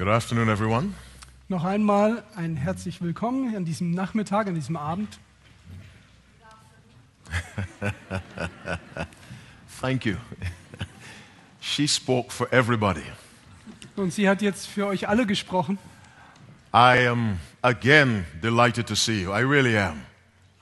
Good afternoon, everyone. Noch einmal ein herzlich willkommen an diesem Nachmittag, an diesem Abend. Thank you. she spoke for everybody. Und sie hat jetzt für euch alle gesprochen. I am again delighted to see you. I really am.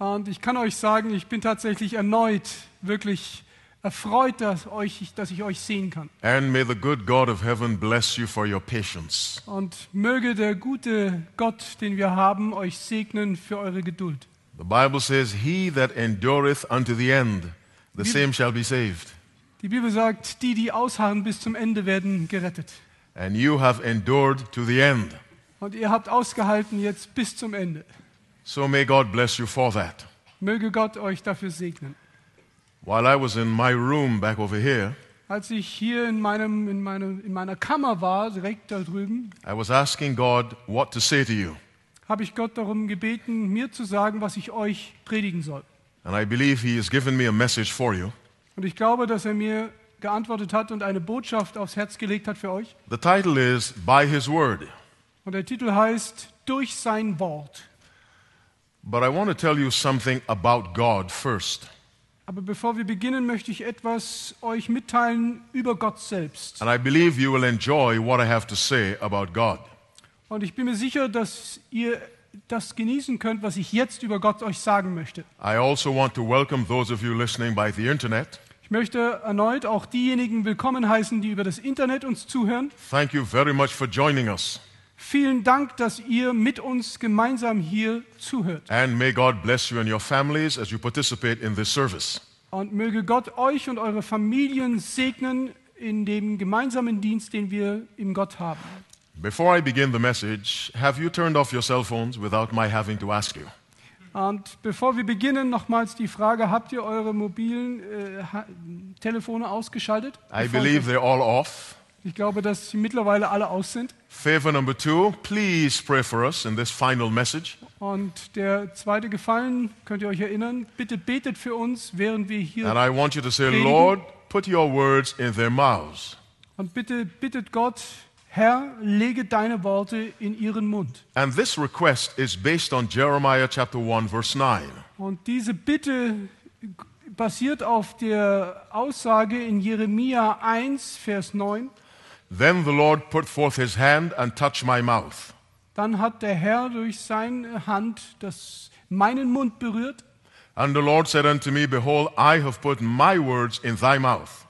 Und ich kann euch sagen, ich bin tatsächlich erneut wirklich erfreut, dass, euch, dass ich euch sehen kann. And may the good God of heaven bless you for your patience. Und möge der gute Gott, den wir haben, euch segnen für eure Geduld. The Bible says, He that endureth unto the end, the Wie- same shall be saved. Die Bibel sagt, die, die ausharren bis zum Ende, werden gerettet. And you have endured to the end. Und ihr habt ausgehalten jetzt bis zum Ende. So may God bless you for that. Möge Gott euch dafür segnen. While I was in my room back over here, Als ich hier in, meinem, in, meinem, in meiner Kammer war, direkt da drüben, I was asking God what to say to you. habe ich Gott darum gebeten, mir zu sagen, was ich euch predigen soll. And I believe He has given me a message for you. Und ich glaube, dass er mir geantwortet hat und eine Botschaft aufs Herz gelegt hat für euch. The title is By His Word. Und der Titel heißt Durch sein Wort. But I want to tell you something about God first. Aber bevor wir beginnen, möchte ich etwas euch mitteilen über Gott selbst. And I believe you will enjoy what I have to say about God. Und ich bin mir sicher, dass ihr das genießen könnt, was ich jetzt über Gott euch sagen möchte. I also want to welcome those of you listening by the internet. Ich möchte erneut auch diejenigen willkommen heißen, die über das Internet uns zuhören. Thank you very much for joining us. Vielen Dank, dass ihr mit uns gemeinsam hier zuhört. And may God bless you and your families as you participate in this service. Und möge Gott euch und eure Familien segnen in dem gemeinsamen Dienst, den wir im Gott haben. Before I begin the message, have you turned off your cell phones without my having to ask you? Und bevor wir beginnen, nochmals die Frage, habt ihr eure mobilen äh, Telefone ausgeschaltet? I believe they're all off. Ich glaube, dass sie mittlerweile alle aus sind. Favor number two, please pray for us in this final message. Und der zweite Gefallen, könnt ihr euch erinnern, bitte betet für uns, während wir hier And I want you to say, Predigen. Lord, put your words in their mouths. Und bitte bittet Gott, Herr, lege deine Worte in ihren Mund. And this request is based on Jeremiah chapter 1, verse 9. Und diese Bitte basiert auf der Aussage in Jeremia 1, Vers 9. Then the Lord put forth his hand and touched my mouth. Dann hat der Herr durch seine Hand das, meinen Mund berührt. And the Lord said unto me, Behold, I have put my words in thy mouth.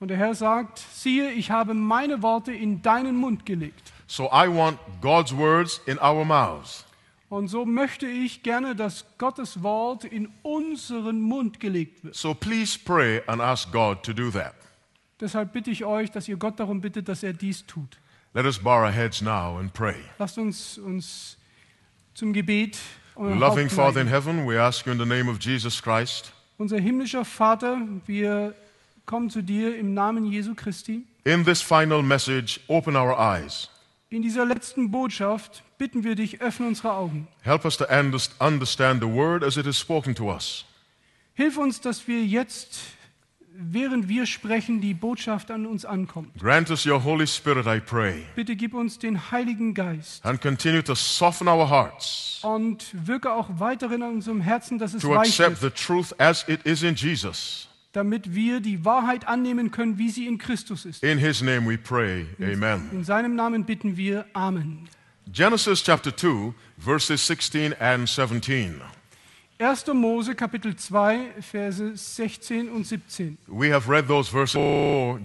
Und der Herr sagt, siehe, ich habe meine Worte in deinen Mund gelegt. So I want God's words in our mouths. Und so möchte ich gerne, dass Gottes Wort in unseren Mund gelegt wird. So please pray and ask God to do that. Deshalb bitte ich euch, dass ihr Gott darum bittet, dass er dies tut. Let us bow our heads now and pray. Lasst uns uns zum Gebet Loving Father in heaven, we ask you in the name of Jesus Christ, Unser himmlischer Vater, wir kommen zu dir im Namen Jesu Christi. in this final message, open our eyes. In dieser letzten Botschaft bitten wir dich, öffne unsere Augen. Help us to unders- understand the word as it is spoken to us. Hilf uns, dass wir jetzt, während wir sprechen, die Botschaft an uns ankommt. Grant us your Holy Spirit, I pray, Bitte gib uns den Heiligen Geist and continue to soften our hearts und wirke auch weiterhin an unserem Herzen, dass es to weich accept the truth as it is in Jesus. damit wir die Wahrheit annehmen können, wie sie in Christus ist. In his name we pray. Amen. In seinem Namen bitten wir Amen. Genesis chapter 2, verses 16 and 17. 1. Mose Kapitel 2, Verse 16 und 17. We have read those verses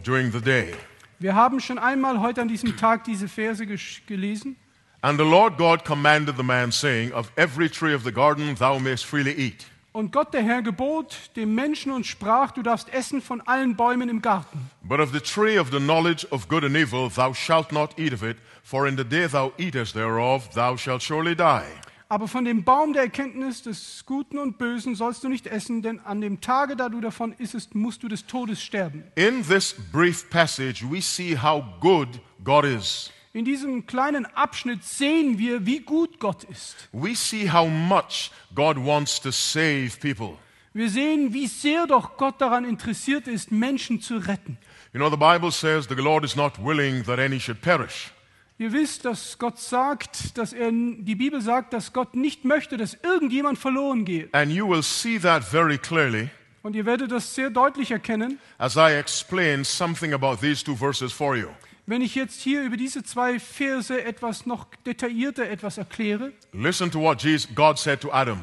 during the day. Wir haben schon einmal heute an diesem Tag diese Verse gelesen. And the Lord God commanded the man, saying, Of every tree of the garden thou mayest freely eat. Und Gott, der Herr, gebot dem Menschen und sprach, du darfst essen von allen Bäumen im Garten. But of the tree of the knowledge of good and evil thou shalt not eat of it, for in the day thou eatest thereof thou shalt surely die. Aber von dem Baum der Erkenntnis des Guten und Bösen sollst du nicht essen, denn an dem Tage, da du davon issest, musst du des Todes sterben. In this brief passage, we see how good God is. In diesem kleinen Abschnitt sehen wir, wie gut Gott ist. We see how much God wants to save people. Wir sehen, wie sehr doch Gott daran interessiert ist, Menschen zu retten. You know, the Bible says the Lord is not willing that any should perish, Ihr wisst, dass Gott sagt, dass er, die Bibel sagt, dass Gott nicht möchte, dass irgendjemand verloren geht. And you will see that very clearly Und ihr werdet das sehr deutlich erkennen, as I explain something about these two verses for you. wenn ich jetzt hier über diese zwei Verse etwas noch detaillierter etwas erkläre. Listen to what Jesus, God said to Adam.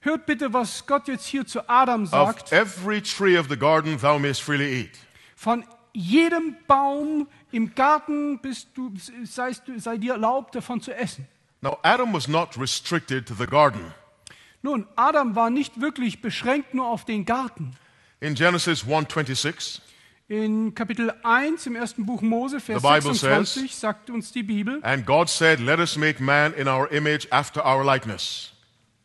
Hört bitte, was Gott jetzt hier zu Adam Of sagt. every tree of the garden thou mayst freely eat. Von jedem Baum im Garten bist du, du, sei dir erlaubt, davon zu essen. Now, Adam was not restricted to the garden. Nun, Adam war nicht wirklich beschränkt nur auf den Garten. In Genesis 1:26, In Kapitel 1 im ersten Buch Mose, Vers The Bible 26, sagt uns die Bibel, and God said, "Let us make man in our image after our likeness."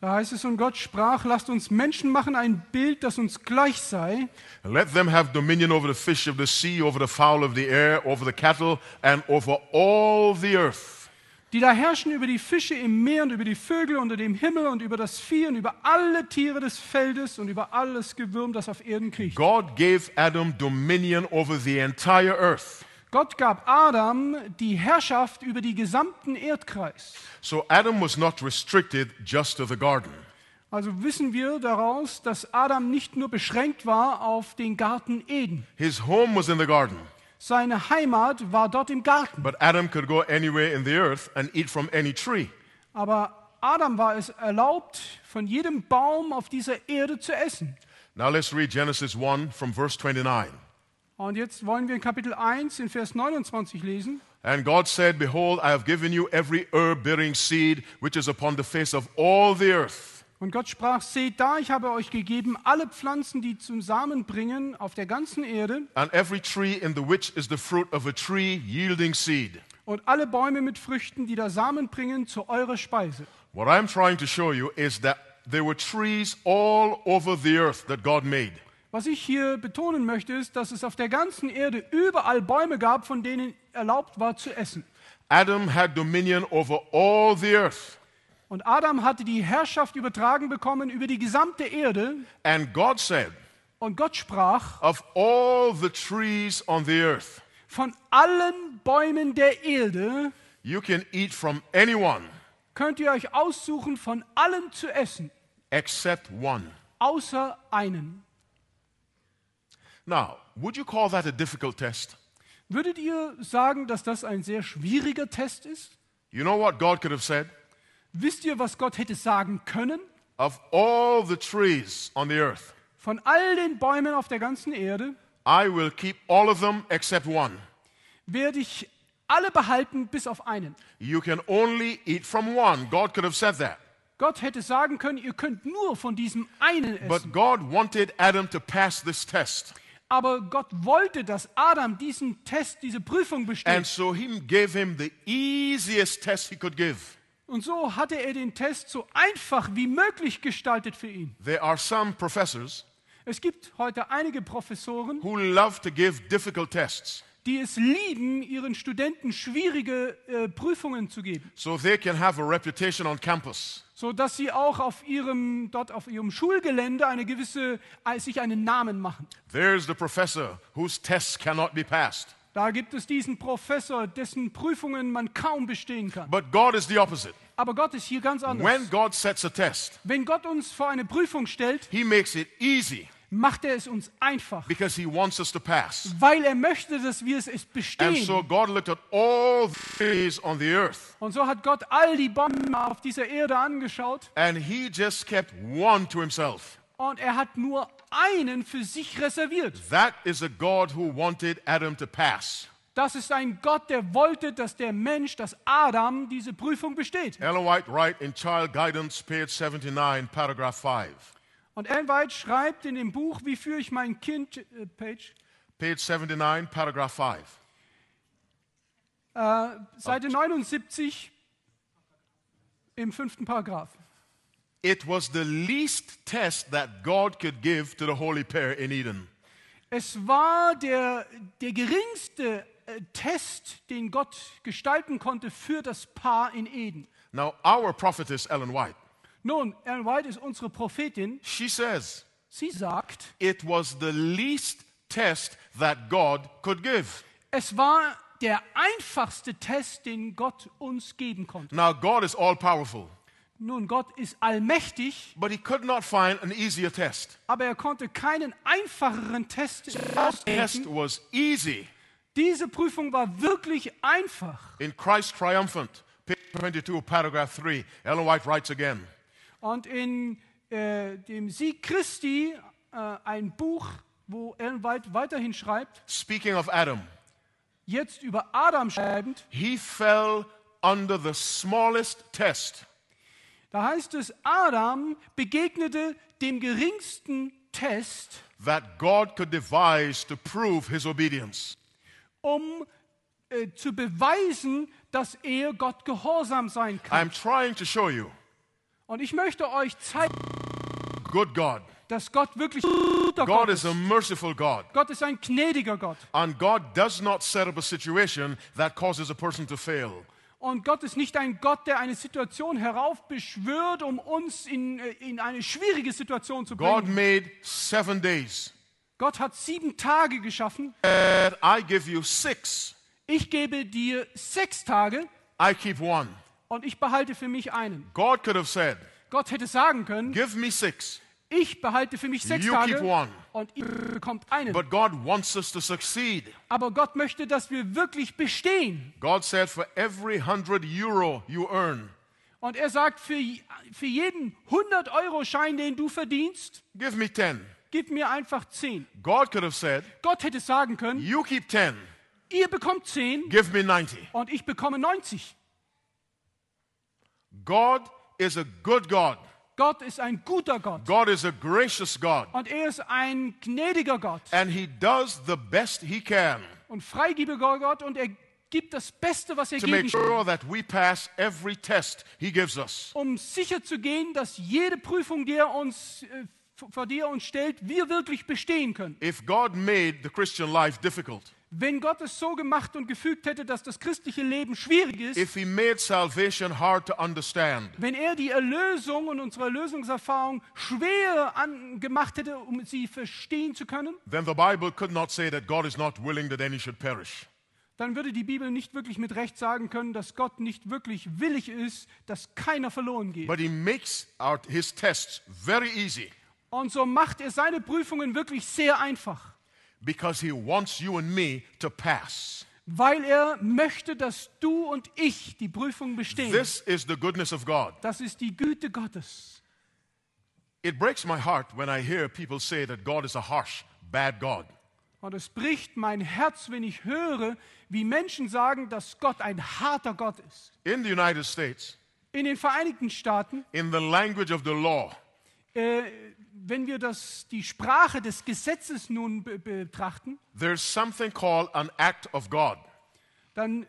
Da heißt es, und Gott sprach, lasst uns Menschen machen, ein Bild, das uns gleich sei, let them have dominion over the fish of the sea, over the fowl of the air, over the cattle, and over all the earth. die da herrschen über die Fische im Meer und über die Vögel unter dem Himmel und über das Vieh und über alle Tiere des Feldes und über alles Gewürm, das auf Erden kriecht. God gave Adam dominion over the entire earth. Gott gab Adam die Herrschaft über die gesamten Erdkreis. So Adam was not restricted just to the garden. Also wissen wir daraus, dass Adam nicht nur beschränkt war auf den Garten Eden. His home was in the garden, Seine Heimat war dort im Garten. but Adam could go anywhere in the earth and eat from any tree. Aber Adam war es erlaubt, von jedem Baum auf dieser Erde zu essen. Now let's read Genesis 1 from verse 29. Und jetzt wollen wir in Kapitel 1 in Vers 29 lesen. And God said, Behold, I have given you every herb bearing seed which is upon the face of all the earth. Und Gott sprach, seht da, ich habe euch gegeben alle Pflanzen, die zum Samen bringen auf der ganzen Erde and every tree in the which is the fruit of a tree yielding seed. und alle Bäume mit Früchten, die da Samen bringen, zu eurer Speise. What I'm trying to show you is that there were trees all over the earth that God made. Was ich hier betonen möchte, ist, dass es auf der ganzen Erde überall Bäume gab, von denen erlaubt war zu essen. Adam had dominion over all the earth. Und Adam hatte die Herrschaft übertragen bekommen über die gesamte Erde. And God said, Und Gott sprach, Of all the trees on the earth, von allen Bäumen der Erde you can eat from any one könnt ihr euch aussuchen, von allen zu essen, except one. außer einen. Now, would you call that a difficult test? Würdet ihr sagen, dass das ein sehr schwieriger Test ist? You know what God could have said? Wisst ihr, was Gott hätte sagen können? Of all the trees on the earth, Von all den Bäumen auf der ganzen Erde I will keep all of them except one. werde ich alle behalten, bis auf einen. You can only eat from one. God could have said that. Gott hätte sagen können, ihr könnt nur von diesem einen essen. But God wanted Adam to pass this test. Aber Gott wollte, dass Adam diesen Test, diese Prüfung And besteht. so he gave him the easiest test he could give. Und so hatte er den Test so einfach wie möglich gestaltet für ihn. There are some professors Es gibt heute einige Professoren, who love to give difficult tests die es lieben, ihren Studenten schwierige äh, Prüfungen zu geben, so they can have a reputation on campus. so dass sie auch auf ihrem dort auf ihrem Schulgelände eine gewisse äh, sich einen Namen machen. There's the professor whose tests cannot be passed. Da gibt es diesen Professor, dessen Prüfungen man kaum bestehen kann. But God is the opposite. Aber Gott ist hier ganz anders. When God sets a test, Wenn Gott uns vor eine Prüfung stellt, he makes it easy macht er es uns einfach, because he wants us to pass. weil er möchte, dass wir es es And bestehen. so God looked at all the trees on the earth Und so hat Gott all die Bäume auf dieser Erde angeschaut and he just kept one to himself. und er hat nur einen für sich reserviert. That is a God who wanted Adam to pass. Das ist ein Gott, der wollte, dass der Mensch, dass Adam diese Prüfung besteht. Ellen White writes in Child Guidance, page 79, paragraph 5. Und Ellen White schreibt in dem Buch, wie führe ich mein Kind, äh, Page, Page 79, paragraph 5. äh, Seite 79 im fünften Paragraph. It was the least test that God could give to the holy pair in Eden. Es war der, der geringste äh, Test, den Gott gestalten konnte für das Paar in Eden. Now, our prophetess, Ellen White, Nun, Ellen White ist unsere Prophetin. she says Sie sagt, it was the least test that God could give. es war der einfachste Test, den Gott uns geben konnte. Now, God is all powerful, Nun, Gott ist allmächtig, but He could not find an easier test. aber er konnte keinen einfacheren Test Test ausdenken. was easy Diese Prüfung war wirklich einfach. in Christ Triumphant, page 22, paragraph 3. Ellen White writes again. Und in äh, dem Sieg Christi, äh, ein Buch, wo Ellen White weiterhin schreibt, Speaking of Adam, jetzt über Adam schreibend, he fell under the smallest test. da heißt es, Adam begegnete dem geringsten Test, that God could devise to prove his obedience. um äh, zu beweisen, dass er Gott gehorsam sein kann. I'm trying to show you, Und ich möchte euch zeigen, good God. dass Gott wirklich guter God Gott is ist. a merciful God. Gott ist ein gnädiger Gott. And God does not set up a situation that causes a person to fail. Und Gott ist nicht ein Gott, der eine Situation heraufbeschwört, um uns in, äh, in eine schwierige Situation zu God bringen. made seven days. Gott hat sieben Tage geschaffen. And I give you six. Ich gebe dir sechs Tage I keep one. Und ich behalte für mich einen. God could have said, Gott hätte sagen können, Give me six. ich behalte für mich sechs You Tage keep one. und ihr bekommt einen. But God wants us to succeed. Aber Gott möchte, dass wir wirklich bestehen. God said, For every hundred euro you earn, Und er sagt, für, für jeden 100-Euro-Schein, den du verdienst, give me ten. gib mir einfach 10. God could have said, Gott hätte sagen können, You keep ten. ihr bekommt 10 Give me 90. und ich bekomme 90. God is a good God. Gott ist ein guter Gott God is a gracious God. und er ist ein gnädiger Gott And He does the best He can und freigebiger Gott und er gibt das Beste, was er to geben sure that we pass every test He gives us. um sicher zu gehen, dass jede Prüfung, die er uns, äh, vor die er uns stellt, wir wirklich bestehen können. If God made the Christian life difficult, Wenn Gott es so gemacht und gefügt hätte, dass das christliche Leben schwierig ist, if He made salvation hard to understand, wenn er die Erlösung und unsere Erlösungserfahrung schwer gemacht hätte, um sie verstehen zu können, then the Bible could not say that God is not willing that any should perish. dann würde die Bibel nicht wirklich mit Recht sagen können, dass Gott nicht wirklich willig ist, dass keiner verloren geht. But He makes our, His tests very easy Und so macht er seine Prüfungen wirklich sehr einfach, because He wants you and me to pass. weil er möchte, dass du und ich die Prüfung bestehen. This is the goodness of God. Das ist die Güte Gottes. It breaks my heart when I hear people say that God is a harsh, bad God. Und es bricht mein Herz, wenn ich höre, wie Menschen sagen, dass Gott ein harter Gott ist. In the United States, In den Vereinigten Staaten, in the language of the law, äh, wenn wir das, die Sprache des Gesetzes nun be betrachten, there's something called an act of God. dann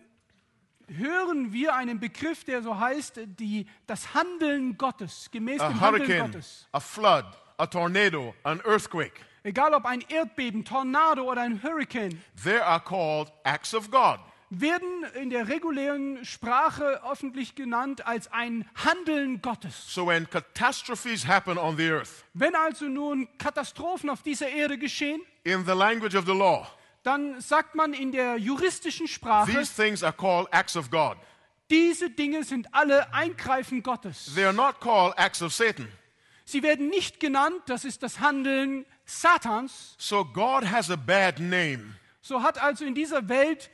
hören wir einen Begriff, der so heißt, die, das Handeln Gottes, gemäß A dem Handeln Gottes. a flood, a tornado, an earthquake. Egal ob ein Erdbeben, Tornado oder ein Hurricane, They are called acts of God. Werden in der regulären Sprache öffentlich genannt als ein Handeln Gottes. So when catastrophes happen on the earth, Wenn also nun Katastrophen auf dieser Erde geschehen, in the language of the law, dann sagt man in der juristischen Sprache, these things are called acts of God. diese Dinge sind alle Eingreifen Gottes. They are not called acts of Satan. Sie werden nicht genannt, das ist das Handeln Satans. So God has a bad name. So hat also in dieser Welt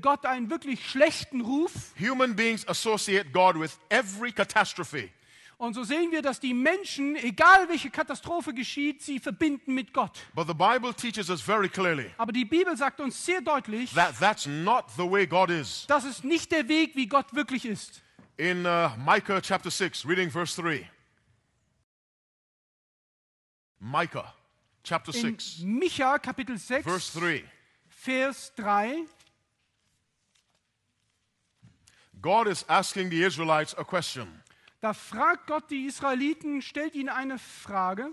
Gott einen wirklich schlechten Ruf. Human beings associate God with every catastrophe. Und so sehen wir, dass die Menschen, egal welche Katastrophe geschieht, sie verbinden mit Gott. But the Bible teaches us very clearly Aber die Bibel sagt uns sehr deutlich, that that's not the way God is. das ist nicht der Weg, wie Gott wirklich ist. In uh, Micah chapter 6, reading verse 3. Micah chapter In 6, Micha Kapitel 6, verse 3. Vers 3, God is asking the Israelites a question, da fragt Gott die Israeliten, stellt ihnen eine Frage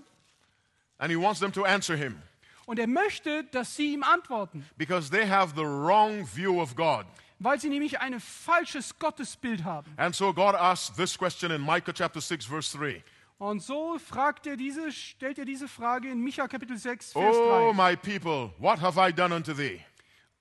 and He wants them to answer Him und er möchte, dass sie ihm antworten, because they have the wrong view of God. weil sie nämlich ein falsches Gottesbild haben. And so God asks this question in Micah chapter 6, verse 3. Und so fragt er diese, stellt er diese Frage in Micha Kapitel 6, Vers Oh, 3. my people, what have I done unto thee?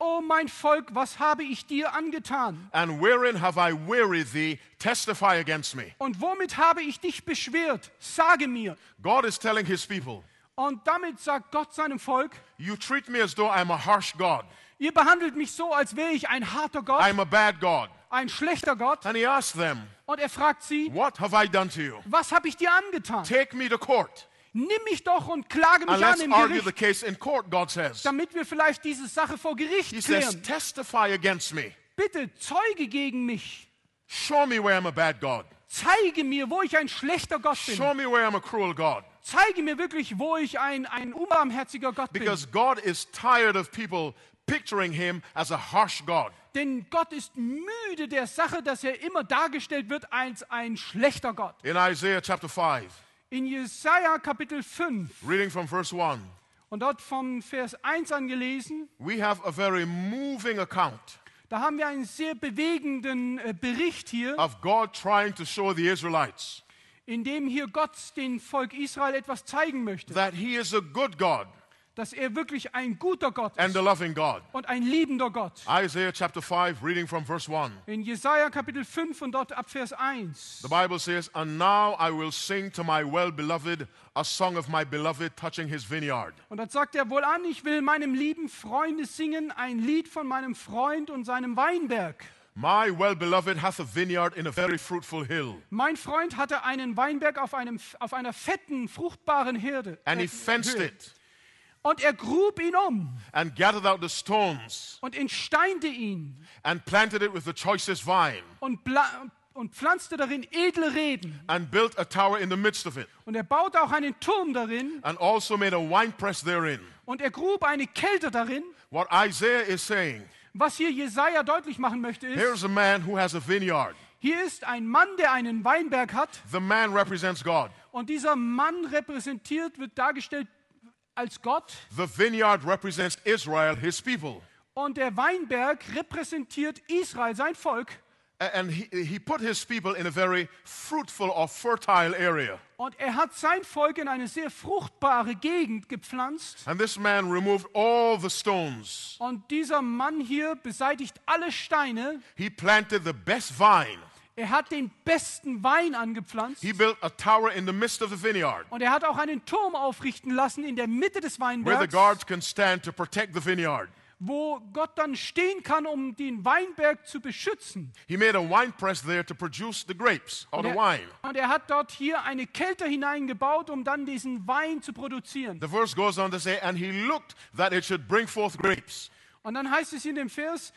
O mein Volk, was habe ich dir angetan? And wherein have I wearied thee? Testify against me. Und womit habe ich dich beschwert? Sage mir. God is telling his people, Und damit sagt Gott seinem Volk, You treat me as though I'm a harsh God. ihr behandelt mich so, als wäre ich ein harter Gott, I'm a bad God. ein schlechter Gott. And he asked them, Und er fragt sie, What have I done to you? was habe ich dir angetan? Take me to court. Nimm mich doch und klage And mich an im Gericht, court, says. damit wir vielleicht diese Sache vor Gericht He says, klären. Testify against me. Bitte zeuge gegen mich. Show me where I'm a bad God. Zeige mir, wo ich ein schlechter Gott bin. Show me where I'm a cruel God. Zeige mir wirklich, wo ich ein, ein unbarmherziger Gott bin. Because God is tired of people picturing him as a harsh God. Denn Gott ist müde der Sache, dass er immer dargestellt wird als ein schlechter Gott. In Isaiah chapter 5, In Jesaja Kapitel 5 reading from verse 1, und dort von Vers 1 angelesen, we have a very moving account da haben wir einen sehr bewegenden äh, Bericht hier, of God trying to show the Israelites in dem hier Gott dem Volk Israel etwas zeigen möchte, that he is a good God dass er wirklich ein guter Gott and ist a loving God. und ein liebender Gott. Isaiah chapter 5, reading from verse 1. In Jesaja Kapitel 5 und dort ab Vers 1. The Bible says, And now I will sing to my well beloved a song of my beloved touching his vineyard. Und dort sagt er wohl an, ich will meinem lieben Freunde singen, ein Lied von meinem Freund und seinem Weinberg. My well beloved hath a vineyard in a very fruitful hill, Mein Freund hatte einen Weinberg auf, einem, auf einer fetten, fruchtbaren Herde. and he äh, fenced it, Und er grub ihn um and gathered out the stones, und entsteinte ihn and planted it with the choicest vine, und, und pflanzte darin edle Reden. and built a tower in the midst of it, Und er baute auch einen Turm darin and also made a winepress therein. und er grub eine Kälte darin. What Isaiah is saying, Was hier Jesaja deutlich machen möchte, ist, here's a man who has a vineyard. hier ist ein Mann, der einen Weinberg hat The man represents God. und dieser Mann repräsentiert, wird dargestellt als Gott The vineyard represents Israel, his people. und der Weinberg repräsentiert Israel, sein Volk. And he, he put his people in a very fruitful or fertile area. Und er hat sein Volk in eine sehr fruchtbare Gegend gepflanzt. And this man removed all the stones. Und dieser Mann hier beseitigt alle Steine. He planted the best vine. Er hat den besten Wein angepflanzt. He built a tower in the midst of the vineyard Und er hat auch einen Turm aufrichten lassen in der Mitte des where the Weinbergs, guards can stand to protect the vineyard. wo Gott dann stehen kann, um den Weinberg zu beschützen. He made a wine press there to produce the grapes or Und the er, wine. und er hat dort hier eine Kälte hineingebaut, um dann diesen Wein zu produzieren. The verse goes on to say, and he looked that it should bring forth grapes. Und dann heißt es in dem Vers,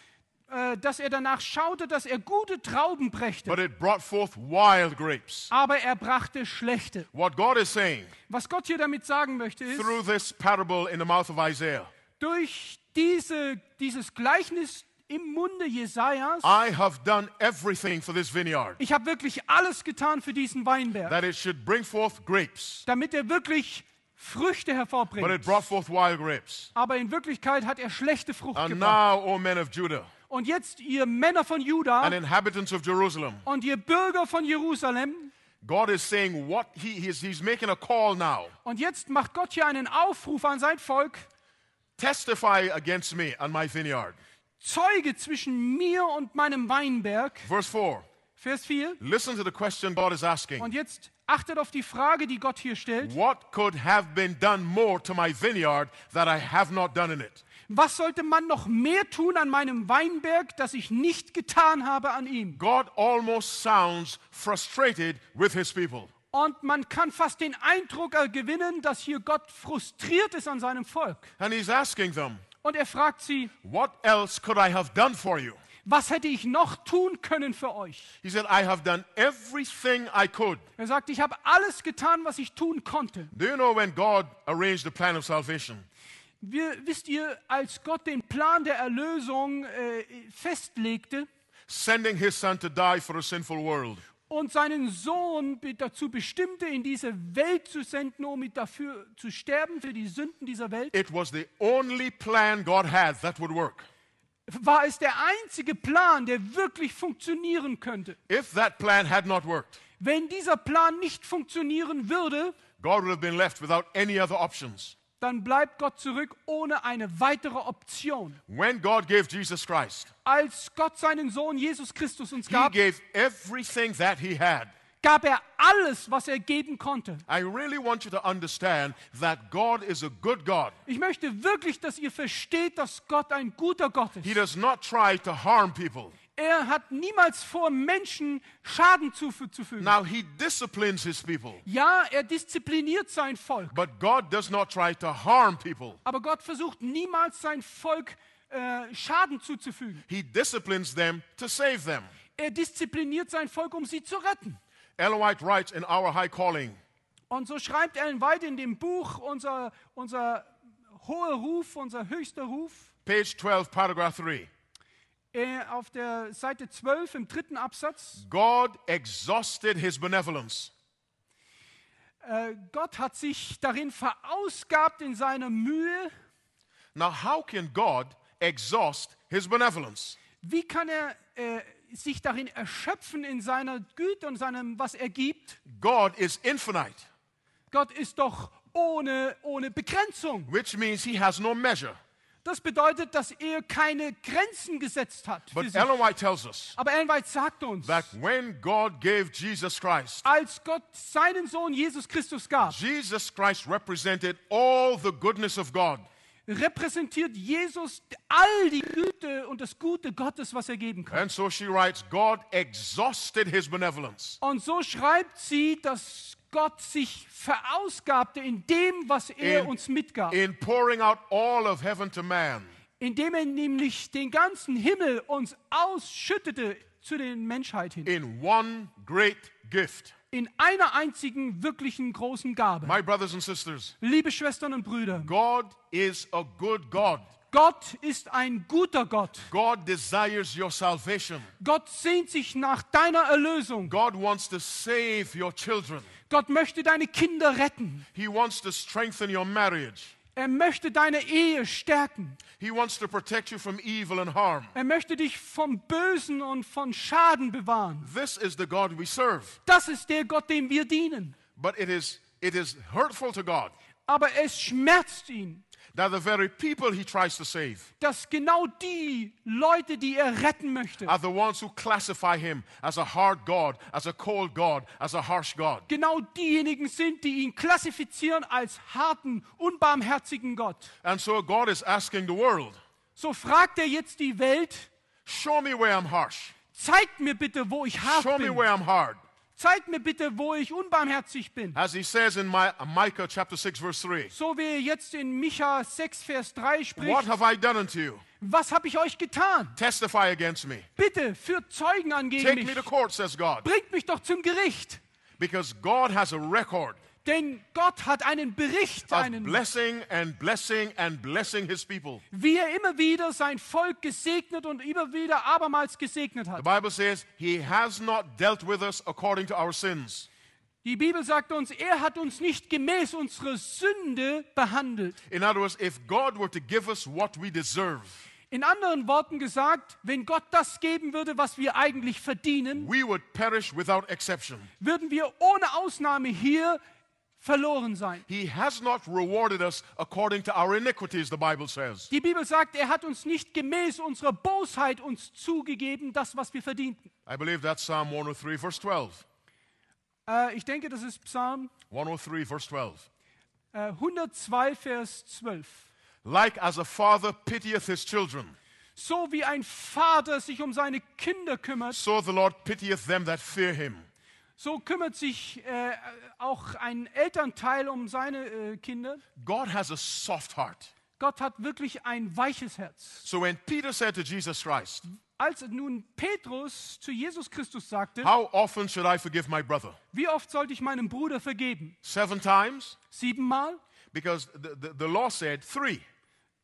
dass er danach schaute, dass er gute Trauben brächte, But it brought forth wild grapes. aber er brachte schlechte. What God is saying Was Gott hier damit sagen möchte, ist, through this parable in the mouth of Isaiah, durch diese, dieses Gleichnis im Munde Jesajas, I have done everything for this vineyard ich habe wirklich alles getan für diesen Weinberg, that it should bring forth grapes. damit er wirklich Früchte But it hervorbringt. brought forth wild grapes. Aber in Wirklichkeit hat er schlechte Frucht And gebracht. now, O men of Judah Und jetzt, ihr Männer von Juda and inhabitants of Jerusalem, und ihr Bürger von Jerusalem, God is saying what he, he's, he's making a call now. und jetzt macht Gott hier einen Aufruf an sein Volk, Testify against me and my vineyard. Zeuge zwischen mir und meinem Weinberg. Verse 4. Vers 4. Listen to the question God is asking. Und jetzt achtet auf die Frage, die Gott hier stellt. What could have been done more to my vineyard that I have not done in it? Was sollte man noch mehr tun an meinem Weinberg, das ich nicht getan habe an ihm? God almost sounds frustrated with his people. Und man kann fast den Eindruck gewinnen, dass hier Gott frustriert ist an seinem Volk. And he's asking them, Und er fragt sie, What else could I have done for you? was hätte ich noch tun können für euch? He said, I have done everything I could. Er sagt, ich habe alles getan, was ich tun konnte. Do you know when God arranged the plan of salvation? Wir, wisst ihr, als Gott den Plan der Erlösung äh, festlegte Sending his son to die for a sinful world. und seinen Sohn dazu bestimmte, in diese Welt zu senden, um dafür zu sterben für die Sünden dieser Welt, It was the only plan God had that would work. war es der einzige Plan, der wirklich funktionieren könnte. If that plan had not worked, Wenn dieser Plan nicht funktionieren würde, God would have been left without any other options. Dann bleibt Gott zurück ohne eine weitere Option. When God gave Jesus Christ, Als Gott seinen Sohn Jesus Christus uns He gab, gave everything that He had. gab er alles, was er geben konnte. I really want you to understand that God is a good God. Ich möchte wirklich, dass ihr versteht, dass Gott ein guter Gott He ist. does not try to harm people. Er hat niemals vor, Menschen Schaden zufü- zufügen. Now, He disciplines His people, Ja, er diszipliniert sein Volk, but God does not try to harm people. aber Gott versucht niemals sein Volk äh, Schaden zuzufügen. He disciplines them to save them. Er diszipliniert sein Volk, um sie zu retten. Ellen White writes in Our High Calling Und so schreibt Ellen White in dem Buch unser, unser hoher Ruf, unser höchster Ruf, page 12, paragraph 3. äh, auf der Seite 12 im dritten Absatz. God exhausted his benevolence. Äh, Gott hat sich darin verausgabt in seiner Mühe. Now, how can God exhaust his benevolence? Wie kann er äh, sich darin erschöpfen in seiner Güte und seinem, was er gibt? God is infinite, Gott ist doch ohne, ohne Begrenzung. which means he has no measure. Das bedeutet, dass er keine Grenzen gesetzt hat. But. Ellen White tells us Aber Ellen White sagt uns, that when God gave Jesus Christ, als Gott seinen Sohn Jesus Christus gab, Jesus Christ represented all the goodness of God. repräsentiert Jesus all die Güte und das Gute Gottes, was er geben kann. And so she writes, God exhausted his benevolence. Und so schreibt sie, dass Gott sich verausgabte in dem, was er In- uns mitgab. in pouring out all of heaven to man. indem er nämlich den ganzen Himmel uns ausschüttete zu den Menschheit hin. in one great gift. In einer einzigen wirklichen großen Gabe. My brothers and sisters, Liebe Schwestern und Brüder, God is a good God. Gott ist ein guter Gott. God desires your salvation. Gott sehnt sich nach deiner Erlösung. God wants to save your children. Gott möchte deine Kinder retten. He wants to strengthen your marriage. Er möchte deine Ehe stärken. He wants to protect you from evil and harm. Er möchte dich vom Bösen und von Schaden bewahren. This is the God we serve. Das ist der Gott, dem wir dienen. But it is, it is hurtful to God Aber es schmerzt ihn, that the very people he tries to save dass genau die Leute, die er retten möchte, are the ones who classify him as a hard God, as a cold God, as a harsh God. genau diejenigen sind, die ihn klassifizieren als harten, unbarmherzigen Gott. And so God is asking the world, So fragt er jetzt die Welt, show me where I'm harsh. zeigt mir bitte, wo ich hart Show me bin. where I'm hard. Zeigt mir bitte, wo ich unbarmherzig bin. As he says in Mi- Micah chapter 6 verse 3. So wie er jetzt in Micha 6, Vers 3 What spricht. have I done unto you? Was habe ich euch getan? Testify against me. Bitte, führt Zeugen an gegen Take mich. me to court, says God. Bringt mich doch zum Gericht. Because God has a record Denn Gott hat einen Bericht, einen, blessing and blessing and blessing his people. wie er immer wieder sein Volk gesegnet und immer wieder abermals gesegnet The hat. Bible says he has not dealt with us according to our sins. Die Bibel sagt uns, er hat uns nicht gemäß unserer Sünde behandelt. In other words, if God were to give us what we deserve, In anderen Worten gesagt, wenn Gott das geben würde, was wir eigentlich verdienen, we would perish without exception. würden wir ohne Ausnahme hier verloren sein. He has not rewarded us according to our iniquities, the Bible says. Die Bibel sagt, er hat uns nicht gemäß unserer Bosheit uns zugegeben, das, was wir verdienten. I believe that's Psalm 103, verse 12. Äh, ich denke, das ist Psalm 103, verse 12. äh, 102, Vers 12. Like as a father pitieth his children, So wie ein Vater sich um seine Kinder kümmert, so the Lord pitieth them that fear him. So kümmert sich äh, auch ein Elternteil um seine äh, Kinder. God has a soft heart. Gott hat wirklich ein weiches Herz. So when Peter said to Jesus Christ, Als nun Petrus zu Jesus Christus sagte, How often should I forgive my brother? wie oft sollte ich meinem Bruder vergeben? Seven times? Siebenmal? Because the, the, the law said three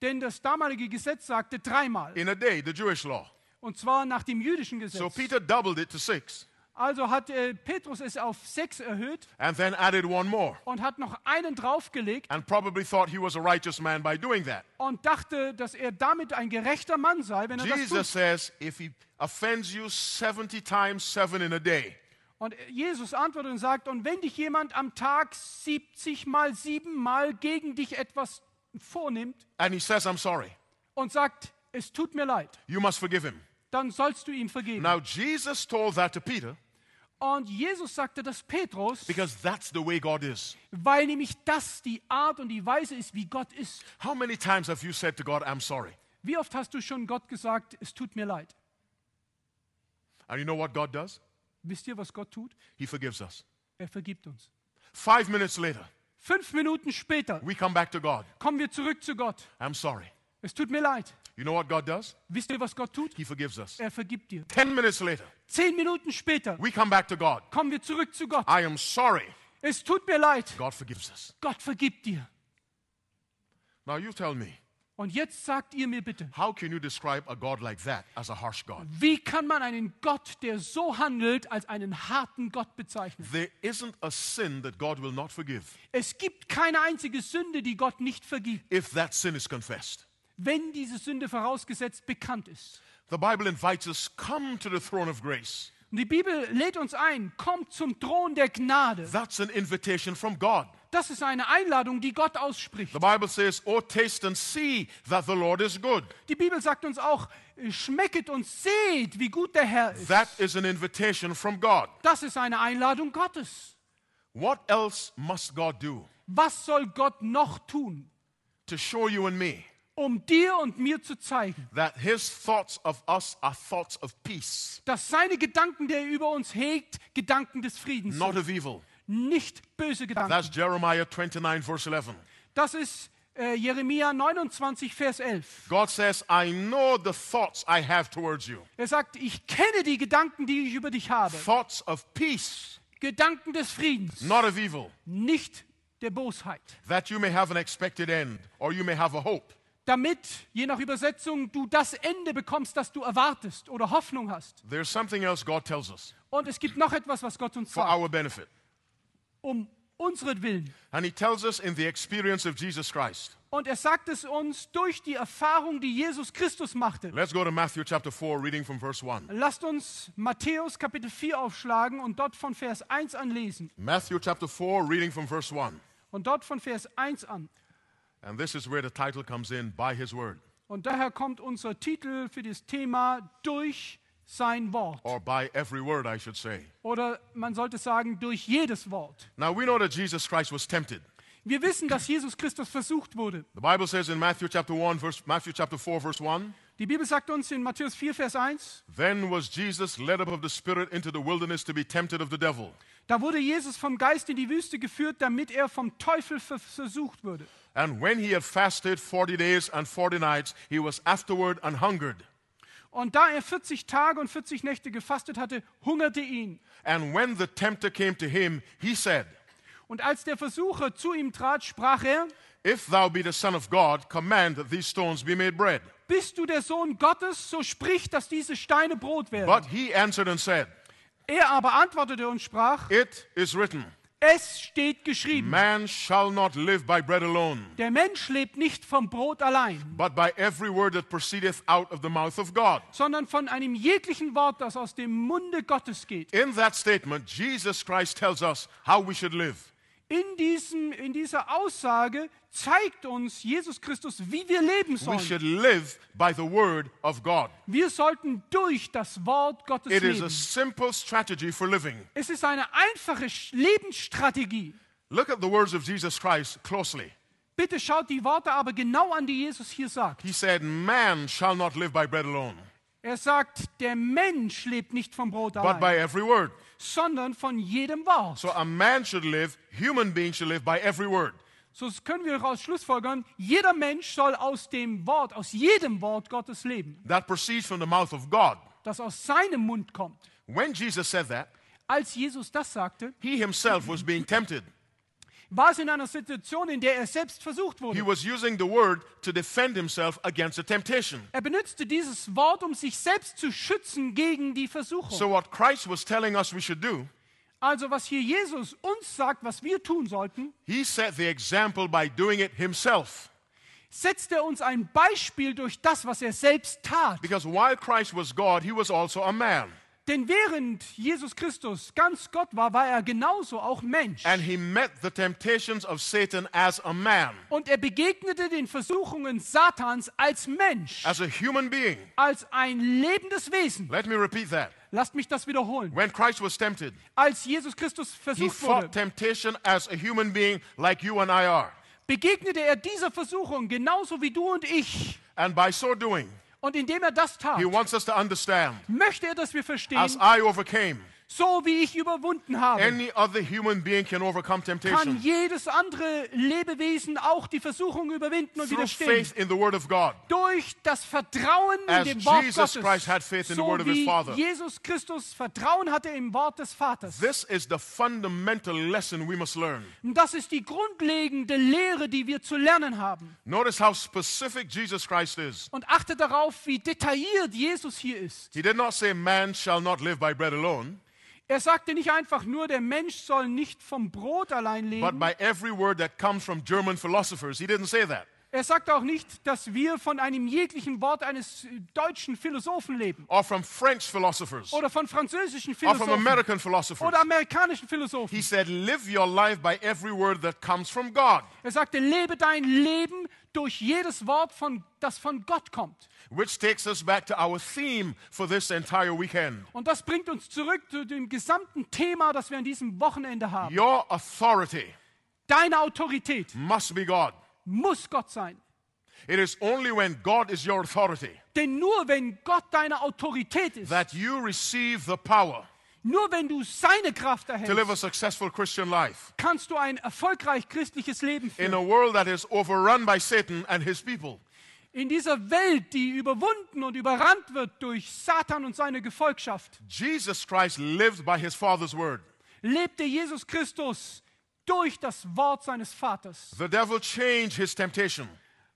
Denn das damalige Gesetz sagte dreimal. in a day, the Jewish law. Und zwar nach dem jüdischen Gesetz. So Peter doubled it to six Also hat äh, Petrus es auf sechs erhöht and then added one more und hat noch einen draufgelegt and probably thought he was a righteous man by doing that. und dachte, dass er damit ein gerechter Mann sei, wenn er das Jesus tut. says if he offends you 70 times seven in a day, Und Jesus antwortet und sagt, und wenn dich jemand am Tag 70 mal 7 mal gegen dich etwas vornimmt and he says, I'm sorry, und sagt, es tut mir leid, you must forgive him. dann sollst du ihm vergeben. Now, Jesus told that to Peter Und Jesus sagte das Petrus, because that's the way God is. weil nämlich das die Art und die Weise ist, wie Gott ist. How many times have you said to God, I'm sorry? Wie oft hast du schon Gott gesagt, es tut mir leid? And you know what God does? Wisst ihr, was Gott tut? He forgives us. Er vergibt uns. Five minutes later, Fünf Minuten später we come back to God. kommen wir zurück zu Gott. I'm sorry. Es tut mir leid. You know what God does? Wisst ihr, was Gott tut? He forgives us. Er vergibt dir. Ten minutes later, Zehn Minuten später we come back to God. kommen wir zurück zu Gott. I am sorry. Es tut mir leid. God forgives us. Gott vergibt dir. Now you tell me, Und jetzt sagt ihr mir bitte, how can you describe a God like that as a harsh God? wie kann man einen Gott, der so handelt, als einen harten Gott bezeichnen? There isn't a sin that God will not forgive Es gibt keine einzige Sünde, die Gott nicht vergibt, if that sin is confessed. Wenn diese Sünde vorausgesetzt bekannt ist. The Bible invites us, come to the throne of grace. Und die Bibel lädt uns ein, kommt zum Thron der Gnade. That's an invitation from God. Das ist eine Einladung, die Gott ausspricht. The Bible says, Oh, taste and see that the Lord is good. Die Bibel sagt uns auch, schmecket und seht, wie gut der Herr ist. That is an invitation from God. Das ist eine Einladung Gottes. What else must God do Was soll Gott noch tun, to show you and me um dir und mir zu zeigen, that His thoughts of us are thoughts of peace, dass seine Gedanken, die er über uns hegt, Gedanken des Friedens not sind, of evil? nicht böse Gedanken. That's Jeremiah 29, verse 11. Das ist äh, Jeremia 29, Vers 11. God says, I know the thoughts I have towards you. Er sagt, ich kenne die Gedanken, die ich über dich habe. Thoughts of peace, Gedanken des Friedens, not of evil, nicht der Bosheit. that you may have an expected end, or you may have a hope. Damit, je nach Übersetzung, du das Ende bekommst, das du erwartest oder Hoffnung hast. There's something else God tells us Und es gibt noch etwas, was Gott uns for sagt, our benefit. um unseren Willen. And He tells us in the experience of Jesus Christ. Und er sagt es uns durch die Erfahrung, die Jesus Christus machte. Let's go to Matthew chapter 4, reading from verse 1. Lasst uns Matthäus Kapitel 4 aufschlagen und dort von Vers 1 an lesen. Matthew chapter 4, reading from verse 1. Und dort von Vers 1 an. And this is where the title comes in by His word, Und daher kommt unser Titel für das Thema durch sein Wort. or by every word, I should say. Oder man sollte sagen, durch jedes Wort. Now we know that Jesus Christ was tempted. Wir wissen, dass Jesus Christus versucht wurde. The Bible says in Matthew chapter 1, verse, Matthew chapter 4, verse 1, Die Bibel sagt uns in Matthäus 4, Vers 1, Then was Jesus led up of the Spirit into the wilderness to be tempted of the devil. da wurde Jesus vom Geist in die Wüste geführt, damit er vom Teufel ver- versucht würde. And when he had fasted 40 days and 40 nights, he was afterward and hungered. Und da er 40 Tage und 40 Nächte gefastet hatte, hungerte ihn. And when the tempter came to him, he said, Und als der Versucher zu ihm trat, sprach er, If thou be the Son of God, command that these stones be made bread. bist du der Sohn Gottes, so sprich, dass diese Steine Brot werden. But he answered and said, Er aber antwortete und sprach, It is written, es steht geschrieben, Man shall not live by bread alone, der Mensch lebt nicht vom Brot allein, but by every word that proceedeth out of the mouth of God. sondern von einem jeglichen Wort, das aus dem Munde Gottes geht. In that statement, Jesus Christ tells us how we should live. In, diesem, in dieser Aussage zeigt uns Jesus Christus, wie wir leben We sollen. should live by the word of God. Wir sollten durch das Wort Gottes It is a leben. simple strategy for living. Es ist eine einfache Lebensstrategie. Look at the words of Jesus Christ closely. Bitte schaut die Worte aber genau an, die Jesus hier sagt. He said, Man shall not live by bread alone, Er sagt, der Mensch lebt nicht vom Brot but by allein, every word. Sondern von jedem Wort. So a man should live, human beings should live by every word. So können wir daraus schlussfolgern, jeder Mensch soll aus dem Wort, aus jedem Wort Gottes leben, That proceeds from the mouth of God. das aus seinem Mund kommt. When Jesus said that, Als Jesus das sagte, he himself was being tempted. War es in einer Situation, in der er selbst versucht He wurde. was using the word to defend himself against the temptation. Er benutzte dieses Wort, um sich selbst zu schützen gegen die Versuchung. So, what Christ was telling us we should do, Also was hier Jesus uns sagt, was wir tun sollten, he set the example by doing it himself. setzt er uns ein Beispiel durch das, was er selbst tat. Because while Christ was God, he was also a man. Denn während Jesus Christus ganz Gott war, war er genauso auch Mensch. And he met the temptations of Satan as a man, Und er begegnete den Versuchungen Satans als Mensch, as a human being. als ein lebendes Wesen. Let me repeat that. Lasst mich das wiederholen. When Christ was tempted, Als Jesus Christus he versucht fought wurde, temptation as a human being like you and I are. begegnete er dieser Versuchung genauso wie du und ich. And by so doing, Und indem er das tat, he wants us to understand. möchte er, dass wir verstehen, as I overcame, so wie ich überwunden habe, any other human being can overcome kann temptation jedes andere Lebewesen auch die Versuchung überwinden und through widerstehen. faith in the Word of God. Durch das Vertrauen in As dem Wort Jesus Gottes. Christ had faith in the so word of his wie Father. Jesus Christus Vertrauen hatte im Wort des Vaters. This is the fundamental lesson we must learn. Und das ist die grundlegende Lehre, die wir zu lernen haben. Notice how specific Jesus Christ is. Und achte darauf, wie detailliert Jesus hier ist. He did not say, Man shall not live by bread alone, Er sagte nicht einfach nur, der Mensch soll nicht vom Brot allein but leben. by every word that comes from German philosophers. He didn't say that. Er sagt auch nicht, dass wir von einem jeglichen Wort eines deutschen Philosophen leben. Or from French philosophers. Oder von französischen Or from Philosophen. American philosophers. Oder amerikanischen Philosophen. He said, Live your life by every word that comes from God, Er sagte, lebe dein Leben durch jedes Wort, von, das von Gott kommt. which takes us back to our theme for this entire weekend. Und das bringt uns zurück zu dem gesamten Thema, das wir an diesem Wochenende haben. Your authority Deine Autorität must be God. Muss Gott sein. It is only when God is your authority Denn nur wenn Gott deine Autorität ist, that you receive the power nur wenn du seine Kraft to live a erhältst, successful Christian life kannst du ein erfolgreich christliches Leben in führen. a world that is overrun by Satan and his people. In dieser Welt, die überwunden und überrannt wird durch Satan und seine Gefolgschaft, Jesus Christ lived by his Father's word. lebte Jesus Christus durch das Wort seines Vaters. The devil changed his temptation.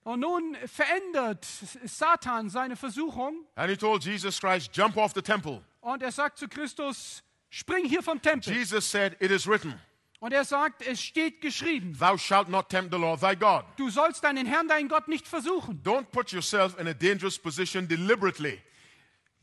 Und nun verändert Satan seine Versuchung And he told Jesus Christ, Jump off the temple. und er sagt zu Christus, spring hier vom Tempel. Jesus said, It is written, Und er sagt, es steht geschrieben, Thou shalt not tempt the Lord thy God. du sollst deinen Herrn, deinen Gott nicht versuchen. Don't put yourself in a dangerous position deliberately.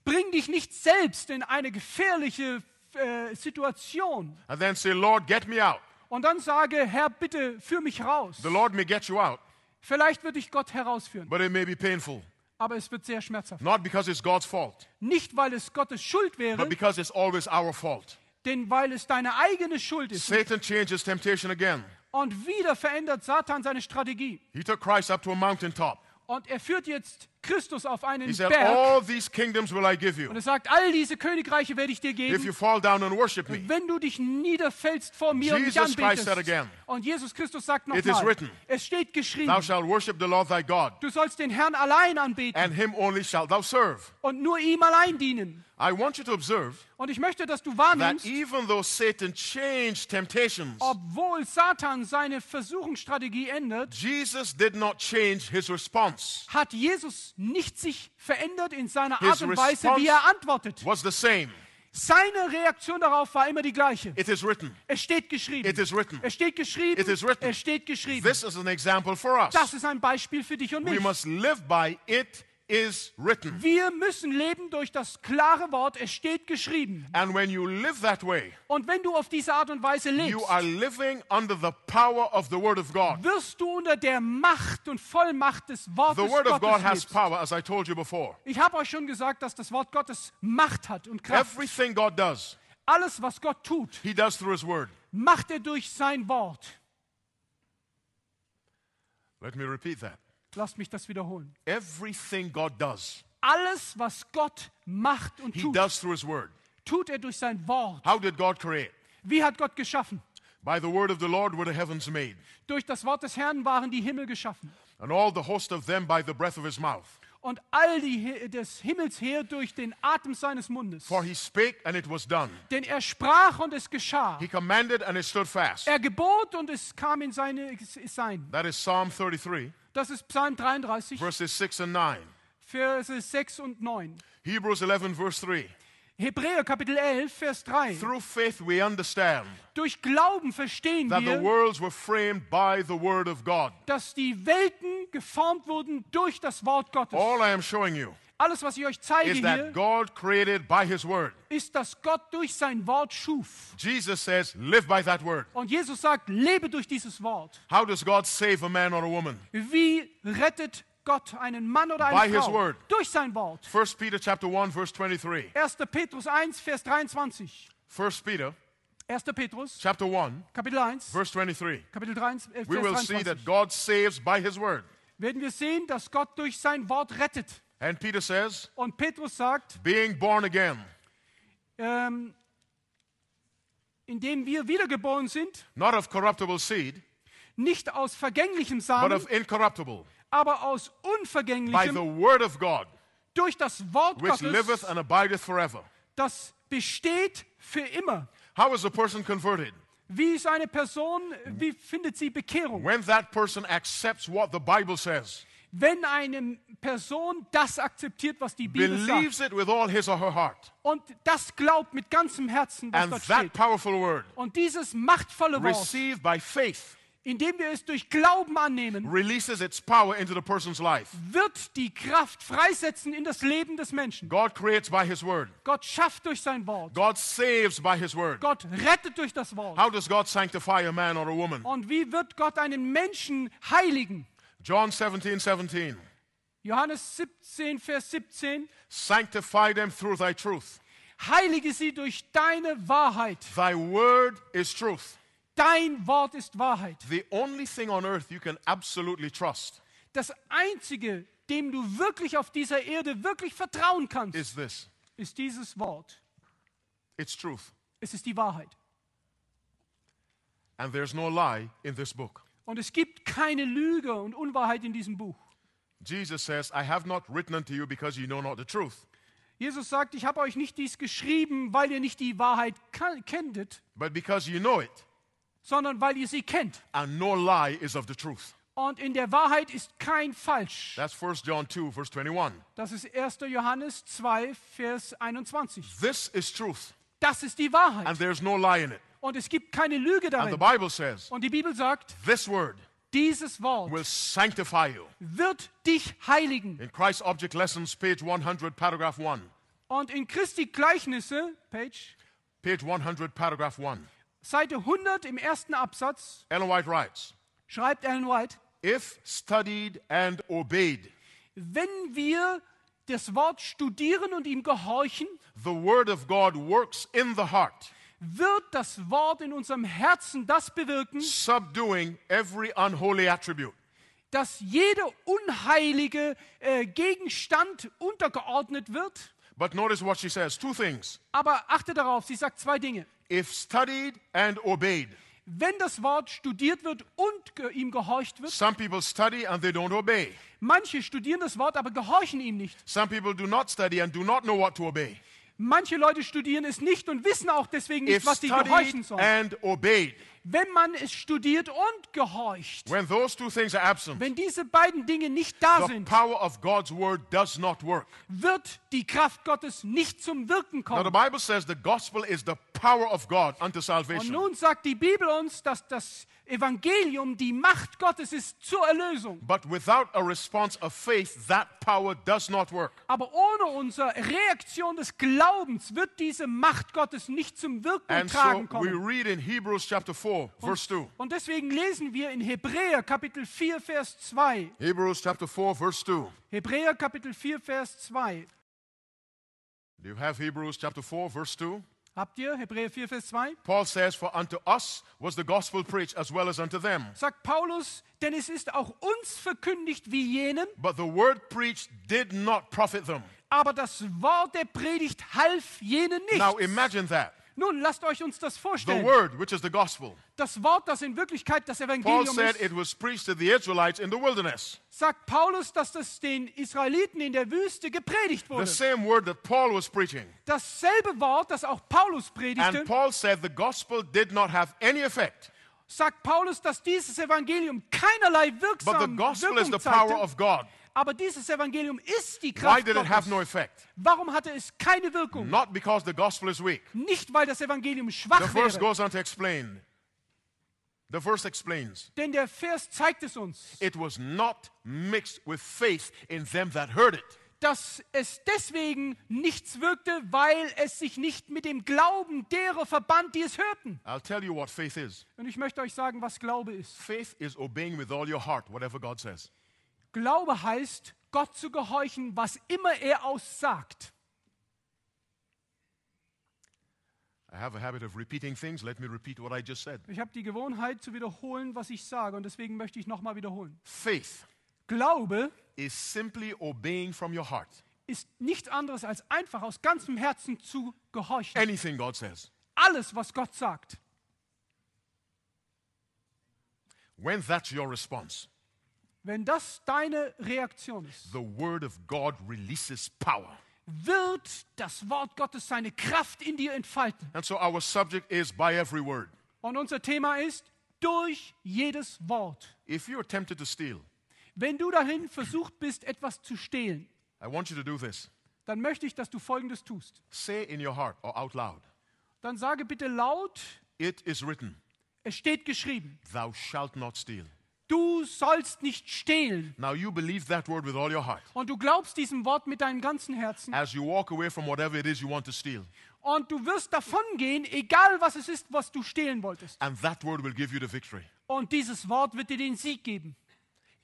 Bring dich nicht selbst in eine gefährliche äh, Situation. And then say, Lord, get me out. Und dann sage, Herr, bitte führ mich raus. The Lord may get you out, Vielleicht wird dich Gott herausführen, but it may be painful. aber es wird sehr schmerzhaft. Not because it's God's fault, Nicht, weil es Gottes Schuld wäre, but because it's always our fault. denn weil es deine eigene Schuld ist. Satan changed his temptation again. Und wieder verändert Satan seine Strategie. He took Christ up to a mountaintop. Und er führt jetzt Christus auf einen He said, Berg. All these kingdoms will I give Und you er sagt, all diese Königreiche werde ich dir if geben, you fall down and worship me. wenn du dich niederfällst vor mir und mich Jesus anbetest. again, Und Jesus Christus sagt It is nochmal, written, es steht Thou geschrieben, shalt worship the Lord thy God, du sollst den Herrn allein anbeten and him only shalt thou serve. und nur ihm allein dienen. I want you to observe Und ich möchte, dass du that wahrnimmst, even though Satan changed temptations, obwohl Satan seine Versuchungsstrategie ändert, Jesus did not change his response. hat Jesus nicht sich verändert in seiner Art und Weise, wie er antwortet. Was the same. Seine Reaktion darauf war immer die gleiche. It is written. Es steht geschrieben. It is written. Es steht geschrieben. It is written. Es steht geschrieben. This is an example for us. Das ist ein Beispiel für dich und We mich. must live by it is written. Wir müssen leben durch das klare Wort, es steht geschrieben. And when you live that way, Und wenn du auf diese Art und Weise lebst, you are living under the power of the Word of God. wirst du unter der Macht und Vollmacht des Wortes The Word of Gottes God has lebst. power, as I told you before. Ich habe euch schon gesagt, dass das Wort Gottes Macht hat und Kraft. Everything God does, Alles, was Gott tut, He does through His Word. macht er durch sein Wort. Let me repeat that. Lasst mich das wiederholen. Everything God does, Alles, was Gott macht und He tut, does through His Word. tut er durch sein Wort. How did God create? Wie hat Gott geschaffen? By the word of the Lord were the heavens made, Durch das Wort des Herrn waren die Himmel geschaffen. and all the host of them by the breath of His mouth. Und all die des Himmels her durch den Atem seines Mundes. For He spake, and it was done. Denn er sprach und es geschah. He commanded, and it stood fast. Er gebot und es kam in seine Sein. That is Psalm 33, Das ist Psalm 33, verses 6 and 9. Verse 6 und 9. Hebrews 11, verse 3. Hebräer Kapitel 11, Vers 3. Through faith we understand Durch Glauben verstehen that the wir, worlds were framed by the word of God. dass die Welten geformt wurden durch das Wort Gottes. All I am showing you Alles, was ich euch zeige is hier, that God created by His Word. ist, dass Gott durch sein Wort schuf. Jesus says, live by that Word. Und Jesus sagt, lebe durch dieses Wort. How does God save a man or a woman? Wie rettet Gott einen Mann oder By eine his Frau? word. Durch sein Wort. 1 Peter chapter 1, verse 23. 1. Petrus 1, Vers 23. 1 Peter 1. Petrus, chapter 1, Kapitel 1, verse 23. Kapitel 3, äh, We will Vers see 23. that God saves by His Word. Werden wir sehen, dass Gott durch sein Wort rettet. And Peter says, Und Petrus sagt, being born again, ähm, indem wir wiedergeboren sind, not of corruptible seed, nicht aus vergänglichem but Samen, of incorruptible, aber aus by the unvergänglichem, Word of God, durch das Wort which liveth Gottes, and abideth forever. das besteht für immer. How is a person converted? Wie ist eine Person, wie findet sie Bekehrung? When that person accepts what the Bible says, Wenn eine Person das akzeptiert, was die Bibel sagt believes it with all his or her heart, und das glaubt mit ganzem Herzen, was and dort that steht. powerful word, Und dieses machtvolle Wort, received by faith, indem wir es durch Glauben annehmen, releases its power into the person's life. wird die Kraft freisetzen in das Leben des Menschen. God creates by his word. Gott schafft durch sein Wort. God saves by his word. Gott rettet durch das Wort. How does God sanctify a man or a woman? Und wie wird Gott einen Menschen heiligen? John 17, 17. Johannes 17, Vers 17. Sanctify them through thy truth. Heilige sie durch deine Wahrheit. Thy word is truth. Dein Wort ist Wahrheit. The only thing on earth you can absolutely trust Das Einzige, dem du wirklich auf dieser Erde wirklich vertrauen kannst, is this ist dieses Wort. it's truth. Es ist die Wahrheit. And there's no lie in this book. Und es gibt keine Lüge und Unwahrheit in diesem Buch. Jesus says, I have not written unto you because you know not the truth, Jesus sagt, ich habe euch nicht dies geschrieben, weil ihr nicht die Wahrheit ka- kenntet, but because you know it, sondern weil ihr sie kennt. and no lie is of the truth. Und in der Wahrheit ist kein Falsch. That's 1 John 2, verse 21. Das ist 1. Johannes 2, Vers 21. This is truth, Das ist die Wahrheit. and there's no lie in it. Und es gibt keine Lüge And the darin. Bible says, Und die Bibel sagt, this word dieses Wort will sanctify you. wird dich heiligen. In Christ Object Lessons, page 100, paragraph 1. Und in Christi Gleichnisse, Page, Page 100, paragraph 1. Seite 100 im ersten Absatz, Ellen White writes, schreibt Ellen White, If studied and obeyed, wenn wir das Wort studieren und ihm gehorchen, the word of God works in the heart, wird das Wort in unserem Herzen das bewirken, subduing every unholy attribute. dass jeder unheilige äh, Gegenstand untergeordnet wird. But notice what she says two things. Aber achte darauf, sie sagt zwei Dinge. If studied and obeyed, Wenn das Wort studiert wird und ge ihm gehorcht wird, some people study and they don't obey. manche studieren das Wort, aber gehorchen ihm nicht. Some people do not study and do not know what to obey. Manche Leute studieren es nicht und wissen auch deswegen nicht, If was sie gehorchen sollen. and obeyed, Wenn man es studiert und gehorcht, when those two things are absent, wenn diese beiden Dinge nicht da the sind, power of God's word does not work. wird die Kraft Gottes nicht zum Wirken Now, the kommen. Bible says the gospel is the power of God unto Und salvation. nun sagt die Bibel uns, dass das Evangelium die Macht Gottes ist zur Erlösung. But without a response of faith, that power does not work. Aber ohne unsere Reaktion des Glaubens wird diese Macht Gottes nicht zum Wirken und And so Tragen we kommen. read in Hebrews chapter 4, verse 2. Und deswegen lesen wir in Hebräer Kapitel 4, Vers 2. Hebrews chapter 4, verse 2. Hebräer Kapitel 4, Vers 2. Do you have Hebrews chapter 4, verse 2? Habt ihr Hebräer 4, Vers 2? Paul says, For unto us was the gospel preached as well as unto them. Sagt Paulus, denn es ist auch uns verkündigt wie jenen, But the word preached did not profit them. aber das Wort der Predigt half jenen nicht. Now imagine that. Nun lasst euch uns das The vorstellen. word, which is the gospel. Das Wort, das in Wirklichkeit das Paul Evangelium said ist, it was preached to the Israelites in the wilderness. sagt Paulus, dass das den Israeliten in der Wüste gepredigt The wurde. same word that Paul was preaching. Dasselbe Wort, das auch Paulus predigte, And Paul said the gospel did not have any effect. sagt Paulus, dass dieses Evangelium keinerlei But the wirksam gospel is the Wirkung zeigte. Aber dieses Evangelium ist die Why Kraft did it have no effect? Warum hatte es keine Wirkung? Not because the gospel is weak. Nicht, weil das Evangelium The schwach verse wäre. goes on to explain. The verse explains Denn der Vers zeigt es uns. it was not mixed with faith in them that heard it. dass es deswegen nichts wirkte, weil es sich nicht mit dem Glauben derer verband, die es hörten. I'll tell you what faith is. Und ich möchte euch sagen, was Glaube ist. Faith is obeying with all your heart whatever God says. Glaube heißt, Gott zu gehorchen, was immer er aussagt. I have a habit of repeating things. Let me repeat what I just said. Ich habe die Gewohnheit zu wiederholen, was ich sage, und deswegen möchte ich nochmal wiederholen. Faith Glaube is simply obeying from your heart ist nichts anderes als einfach aus ganzem Herzen zu gehorchen. anything God says. Alles, was Gott sagt. When that's your response, Wenn das deine Reaktion ist, the word of God releases power. wird das Wort Gottes seine Kraft in dir entfalten. And so our subject is by every word. Und unser Thema ist durch jedes Wort. If you're tempted to steal, Wenn du dahin versucht bist, etwas zu stehlen, I want you to do this. dann möchte ich, dass du Folgendes tust. Say in your heart or out loud, Dann sage bitte laut, It is written, es steht geschrieben, Thou shalt not steal. Du sollst nicht stehlen. Now you believe that word with all your heart. Und du glaubst diesem Wort mit deinem ganzen Herzen. As you walk away from whatever it is you want to steal, Und du wirst davongehen, egal was es ist, was du stehlen wolltest. and that word will give you the victory. Und dieses Wort wird dir den Sieg geben.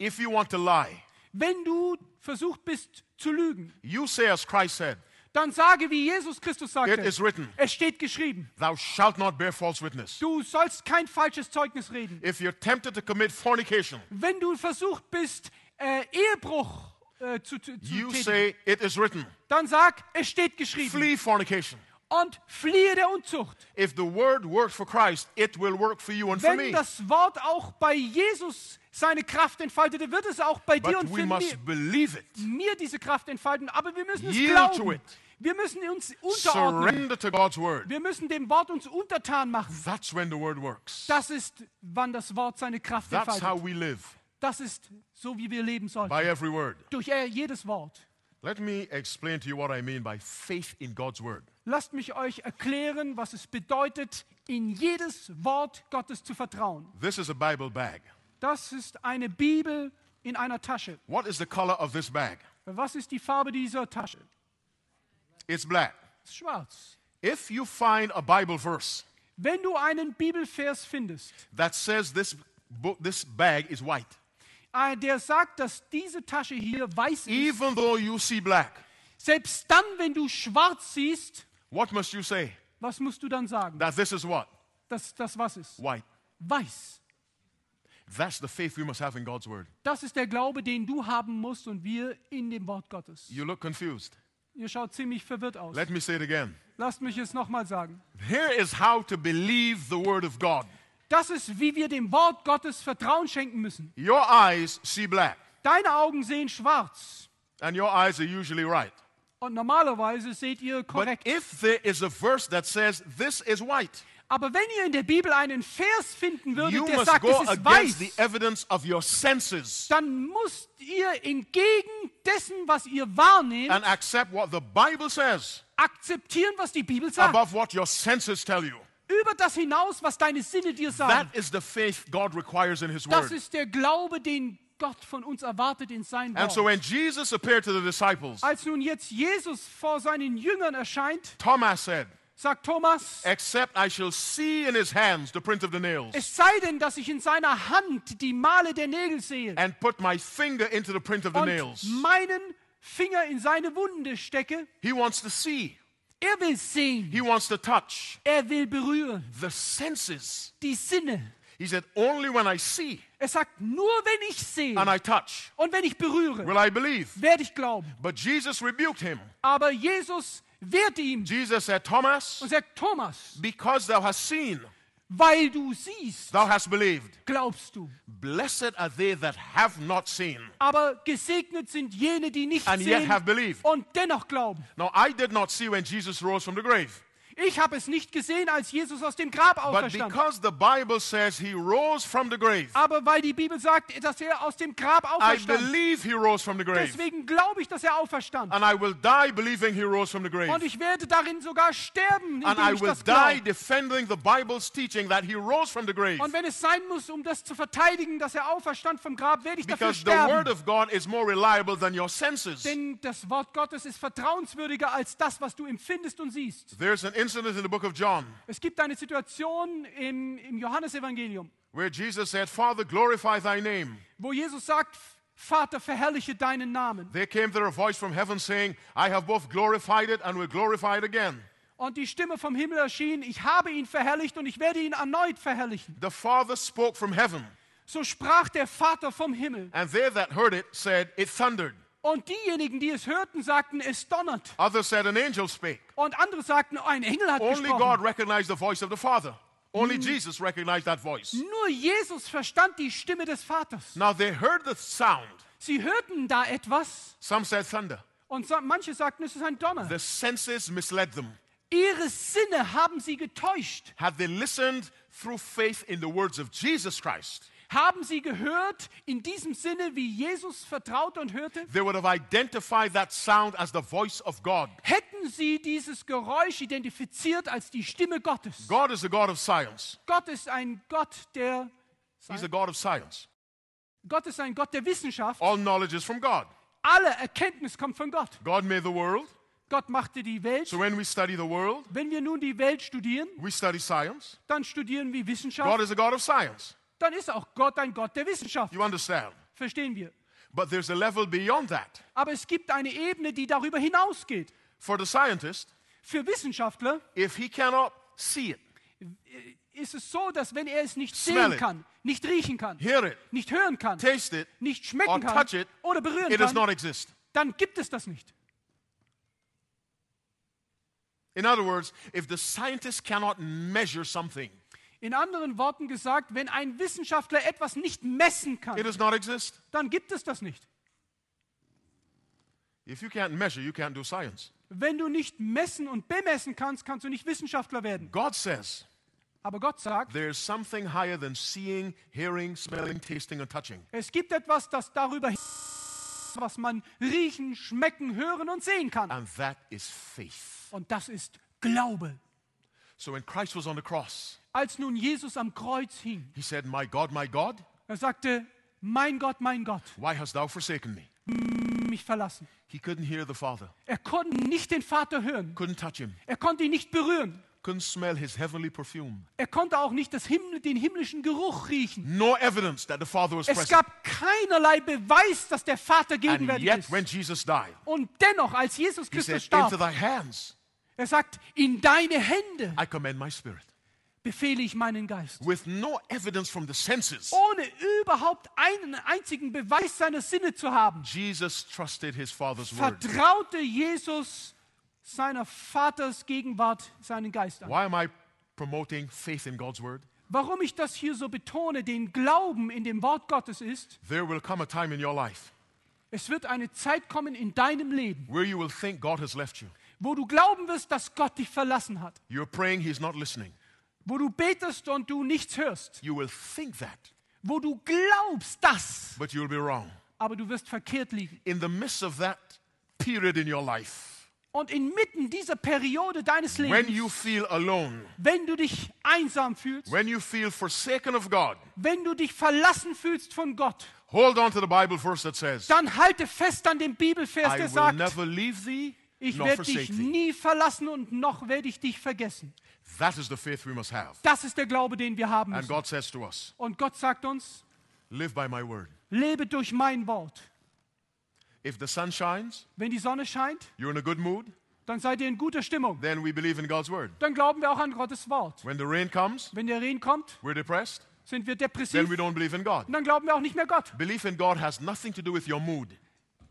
If you want to lie, Wenn du versucht bist zu lügen, you say as Christ said, dann sage, wie Jesus Christus It sagte, is written, es steht geschrieben, Thou shalt not bear false witness. du sollst kein falsches Zeugnis reden. If you're tempted to commit fornication, Wenn du versucht bist, äh, Ehebruch äh, zu, zu, you tätigen, say, It is written, dann sag, es steht geschrieben. flee fornication. Und fliehe der Unzucht. If the word worked for Christ, it will work for you and for Wenn das Wort auch bei Jesus seine Kraft entfaltete, wird es auch bei dir But und we für mir, mir diese Kraft entfalten. Aber wir müssen es Yield glauben. Wir müssen uns unterordnen. Wir müssen dem Wort uns untertan machen. That's when the word works. Das ist, wann das Wort seine Kraft That's how entfaltet. we live, Das ist so, wie wir leben sollten. by every word. Durch jedes Wort. Let me explain to you what I mean by faith in God's word. Lasst mich euch erklären, was es bedeutet, in jedes Wort Gottes zu vertrauen. This is a Bible bag. Das ist eine Bibel in einer Tasche. What is the color of this bag? Was ist die Farbe dieser Tasche? It's black. Es ist schwarz. If you find a Bible verse Wenn du einen Bibelvers findest, that says this book, this bag is white, äh, der sagt, dass diese Tasche hier weiß ist, even though you see black, selbst dann, wenn du schwarz siehst, what must you say? was musst du dann sagen? That this is what? Dass das was ist? White. Weiß. That's the faith we must have in God's word. Das ist der Glaube, den du haben musst und wir in dem Wort Gottes. You look confused. Ihr schaut ziemlich verwirrt aus. Let me say it again. Lasst mich es nochmal sagen. Here is how to believe the word of God. Das ist, wie wir dem Wort Gottes Vertrauen schenken müssen. Your eyes see black, Deine Augen sehen schwarz and your eyes are usually right. und normalerweise seht ihr But korrekt. if there is a verse that says this is white, Aber wenn ihr in der Bibel einen Vers finden you würdet, der must sagt, es ist weiß, evidence of your senses dann müsst ihr entgegen dessen, was ihr wahrnehmt, and accept what the Bible says akzeptieren, was die Bibel sagt. above what your senses tell you. Über das hinaus, was deine Sinne dir sagen. Das ist der Glaube, den Gott von uns erwartet in sein And so Wort. when Jesus appeared to the disciples, Als nun jetzt Jesus vor seinen Jüngern erscheint, Thomas said, sagt Thomas, Except I shall see in his hands the print of the nails, es sei denn, dass ich in seiner Hand die Male der Nägel sehe and put my finger into the print of the und nails. meinen Finger in seine Wunde stecke. He wants to see, Er will sehen, he wants to touch. er will berühren, The senses. die Sinne. He said, Only when I see Er sagt, nur wenn ich sehe and I touch und wenn ich berühre, will I believe. werde ich glauben. But Jesus rebuked him. Aber Jesus wehrte ihm Jesus said, Thomas, und sagt, Thomas, because thou hast seen, weil du siehst, thou hast believed. glaubst du. Blessed are they that have not seen Aber gesegnet sind jene, die nicht and yet sehen have believed. und dennoch glauben. Now, I did not see when Jesus rose from the grave. Ich habe es nicht gesehen, als Jesus aus dem Grab But auferstand. because the Bible says he rose from the grave, Aber weil die Bibel sagt, dass er aus dem Grab I auferstand, believe he rose from the grave. deswegen glaube ich, dass er auferstand. And I will die believing he rose from the grave. Und ich werde darin sogar sterben, And indem I ich will das die glaube. defending the Bible's teaching that he rose from the grave. Und wenn es sein muss, um das zu verteidigen, dass er auferstand vom Grab, werde ich dafür Because the word sterben. of God is more reliable than your senses. Denn das Wort Gottes ist vertrauenswürdiger als das, was du empfindest und siehst. There's an incident in the book of John Es gibt eine Situation im, im Johannesevangelium, where Jesus said, Father, glorify thy name. wo Jesus sagt, Vater, verherrliche deinen Namen. There came there a voice from heaven saying, I have both glorified it and will glorify it again. Und die Stimme vom Himmel erschien, ich habe ihn verherrlicht und ich werde ihn erneut verherrlichen. The Father spoke from heaven, So sprach der Vater vom Himmel. and they that heard it said, It thundered. Und diejenigen, die es hörten, sagten, es donnert. Others said, An angel spake. Und andere sagten, ein Engel hat Only God gesprochen. recognized the voice of the Father. Only Jesus recognized that voice. Nur Jesus verstand die Stimme des Vaters. Now they heard the sound. Sie hörten da etwas Some said thunder. und sa manche sagten, es ist ein Donner. The senses misled them. Ihre Sinne haben sie getäuscht. Had they listened through faith in the words of Jesus Christ, Haben sie gehört in diesem Sinne, wie Jesus vertraute und hörte? they would have identified that sound as the voice of God. Hätten sie dieses Geräusch identifiziert als die Stimme Gottes? God is a God of science. Gott ist ein Gott der He's a God of science. Gott ist ein Gott der Wissenschaft. All knowledge is from God. Alle Erkenntnis kommt von Gott. God made the world. Gott machte die Welt. So when we study the world, Wenn wir nun die Welt studieren, we study science. dann studieren wir God Wissenschaft. is a God of science. Dann ist auch Gott ein Gott der Wissenschaft. You understand? Verstehen wir. But there's a level beyond that. Aber es gibt eine Ebene, die darüber hinausgeht. For the scientist, Für Wissenschaftler if he cannot see it, ist es so, dass wenn er es nicht sehen it. kann, nicht riechen kann, hear it, nicht hören kann, taste it, nicht schmecken kann it, oder berühren it does kann, not exist. dann gibt es das nicht. In other words, if the scientist cannot measure something, In anderen Worten gesagt, wenn ein Wissenschaftler etwas nicht messen it kann, does not exist. dann gibt es das nicht. If you can't measure, you can't do science. Wenn du nicht messen und bemessen kannst, kannst du nicht Wissenschaftler werden. God says Aber Gott sagt, there's something higher than seeing, hearing, smelling, tasting, and touching. es gibt etwas, das darüber hinaus, was man riechen, schmecken, hören und sehen kann. And that is faith. Und das ist Glaube. So when Christ was on the cross, Als nun Jesus am Kreuz hing, he said, My God, my God, er sagte, mein Gott, mein Gott, why hast thou forsaken me? mich verlassen. He couldn't hear the Father, Er konnte nicht den Vater hören. couldn't touch him, Er konnte ihn nicht berühren. couldn't smell his heavenly perfume. Er konnte auch nicht das Himmel, den himmlischen Geruch riechen. No evidence that the Father was Es present. gab keinerlei Beweis, dass der Vater And gegenwärtig yet, ist. when Jesus died, Und dennoch, als Jesus he said, Christus Into starb, thy hands er sagt, in deine Hände I commend my spirit. Befehle ich meinen Geist. With no evidence from the senses, Ohne überhaupt einen einzigen Beweis seiner Sinne zu haben, Jesus trusted his Father's word. vertraute Jesus seiner Vaters Gegenwart seinen Geist an. Why am I promoting faith in God's word? Warum ich das hier so betone, den Glauben in dem Wort Gottes ist, There will come a time in your life es wird eine Zeit kommen in deinem Leben, where you will think God has left you. wo du glauben wirst, dass Gott dich verlassen hat, You're praying, He's not listening. Wo du betest und du nichts hörst, You will think that, wo du glaubst das, but you'll be wrong. aber du wirst verkehrt liegen. In the midst of that period in your life, Und inmitten dieser Periode deines when Lebens, you feel alone, wenn du dich einsam fühlst, when you feel forsaken of God, wenn du dich verlassen fühlst von Gott, hold on to the Bible verse that says, dann halte fest an dem Bibelvers, I der will sagt, never leave thee ich werde dich nie verlassen und noch werde ich dich vergessen. That is the faith we must have. Das ist der Glaube, den wir haben And müssen. God says to us, Und Gott sagt uns, Live by my word. lebe durch mein Wort. If the sun shines, Wenn die Sonne scheint, you're in a good mood, dann seid ihr in guter Stimmung. then we believe in God's word. Dann glauben wir auch an Gottes Wort. When the rain comes, Wenn der Regen kommt, we're depressed, sind wir then depressiv we don't believe in God. dann glauben wir auch nicht mehr Gott. Belief in God has nothing to do with your mood.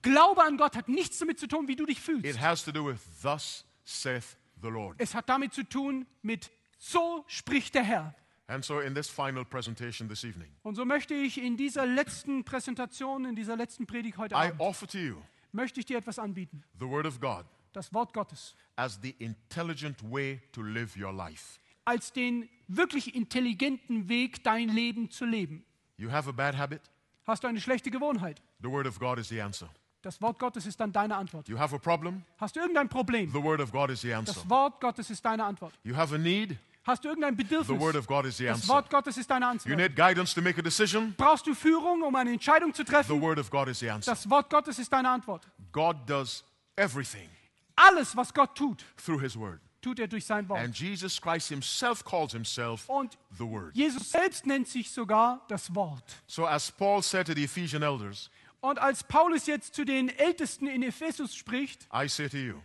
Glaube an Gott hat nichts damit zu tun, wie du dich It fühlst. has to do with thus saith the Lord. Es hat damit zu tun mit so spricht der Herr. And so in this final presentation this evening, Und so möchte ich in dieser letzten Präsentation, in dieser letzten Predigt heute I Abend, offer to you möchte ich dir etwas anbieten. the word of God das Wort Gottes, as the intelligent way to live your life. als den wirklich intelligenten Weg, dein Leben zu leben. You have a bad habit? Hast du eine schlechte Gewohnheit? The Word of God is the answer. Das Wort Gottes ist dann deine Antwort. You have a problem? Hast du irgendein Problem? The Word of God is the answer. Das Wort Gottes ist deine Antwort. You have a need? Hast du irgendein The Bedürfnis? Word of God is the Das answer. Wort Gottes ist deine You Antwort. need guidance to make a decision? Brauchst du Führung, um eine Entscheidung zu The treffen? Word of God is the answer. Das Wort Gottes ist deine Antwort. God does everything Alles, was Gott tut, through His Word. tut er durch sein Wort. And Jesus Christ Himself calls Himself Und the Word. Jesus selbst nennt sich sogar das Wort. So, as Paul said to the Ephesian elders, Und als Paulus jetzt zu den Ältesten in Ephesus spricht, I say to you,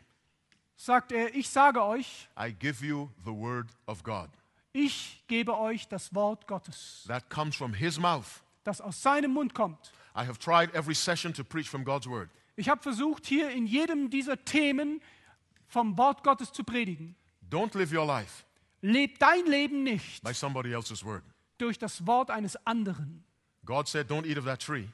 sagt er, ich sage euch, I give you the Word of God. ich gebe euch das Wort Gottes, That comes from His mouth. das aus seinem Mund kommt. I have tried every session to preach from God's Word. Ich habe versucht, hier in jedem dieser Themen vom Wort Gottes zu predigen. Don't live your life Leb dein Leben nicht by somebody else's Word. durch das Wort eines anderen. God said, Don't eat of that tree,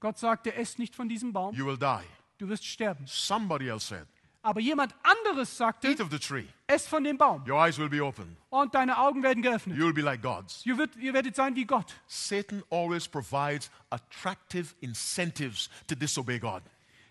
Gott sagte, ess nicht von diesem Baum, you will die. du wirst sterben. Somebody else said, Aber jemand anderes sagte, Eat of the tree, ess von dem Baum your eyes will be open. und deine Augen werden geöffnet. You will be like gods. Ihr, wird, ihr werdet sein wie Gott. Satan always provides attractive incentives to disobey God.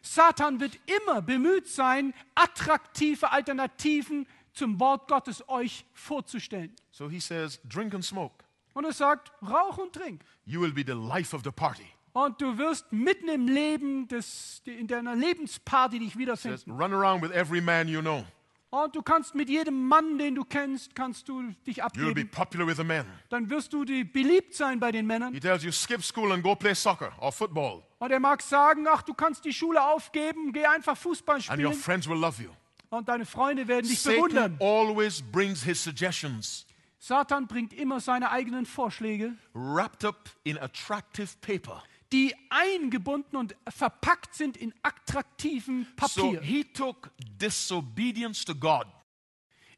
Satan wird immer bemüht sein, attraktive Alternativen zum Wort Gottes euch vorzustellen. So he says, Drink and smoke. Und er sagt, rauch und trink. You will be the life of the party. Und du wirst mitten im Leben, des, in deiner Lebensparty dich Says, wiederfinden. Run around with every man you know. Und du kannst mit jedem Mann, den du kennst, kannst du dich You will be abgeben. popular with the men. Dann wirst du die beliebt sein bei den Männern. He tells you, skip school and go play soccer or football, Und er mag sagen, ach, du kannst die Schule aufgeben, geh einfach Fußball and your spielen. friends will love you. Und deine Freunde werden dich Satan bewundern. always brings his suggestions Satan bringt immer seine eigenen Vorschläge, wrapped up in attractive paper. Die eingebunden und verpackt sind in attraktivem So Papier. he took disobedience to God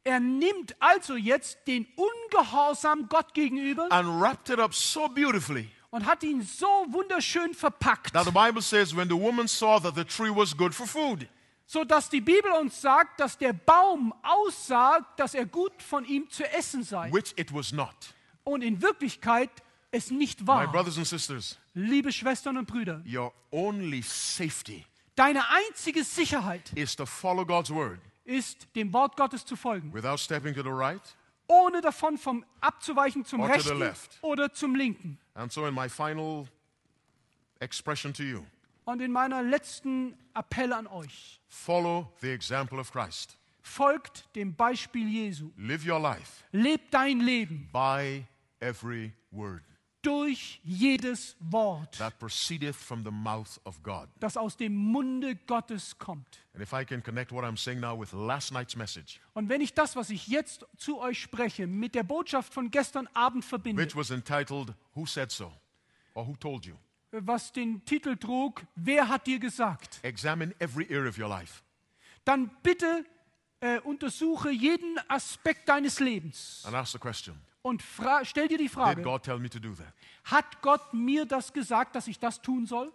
Er nimmt also jetzt den Ungehorsam Gott gegenüber and wrapped it up so beautifully und hat ihn so wunderschön verpackt, that the Bible says when the woman saw that the tree was good for food, so dass die Bibel uns sagt, dass der Baum aussah, dass er gut von ihm zu essen sei which it was not. und in Wirklichkeit es nicht My war. brothers and sisters, Liebe Schwestern und Brüder, your only safety deine einzige Sicherheit is to follow God's word ist, dem Wort Gottes zu folgen, without stepping to the right. ohne davon vom abzuweichen zum Or to the rechten left. oder zum linken. And so, in my final expression to you, Und in meiner letzten Appell an euch, follow the example of Christ. folgt dem Beispiel Jesu. Live your life Lebt dein Leben by every word durch jedes Wort, that proceedeth from the mouth of God. das aus dem Munde Gottes kommt. And if I can connect what I'm saying now with last night's message, Und wenn ich das, was ich jetzt zu euch spreche, mit der Botschaft von gestern Abend verbinde, which was entitled, Who Said So? or Who Told You? was den Titel trug, Wer hat dir gesagt? Examine every area of your life Dann bitte äh, untersuche jeden Aspekt deines Lebens and ask the question und stell dir die Did Frage, God tell me to do that? hat Gott mir das gesagt, dass ich das tun soll?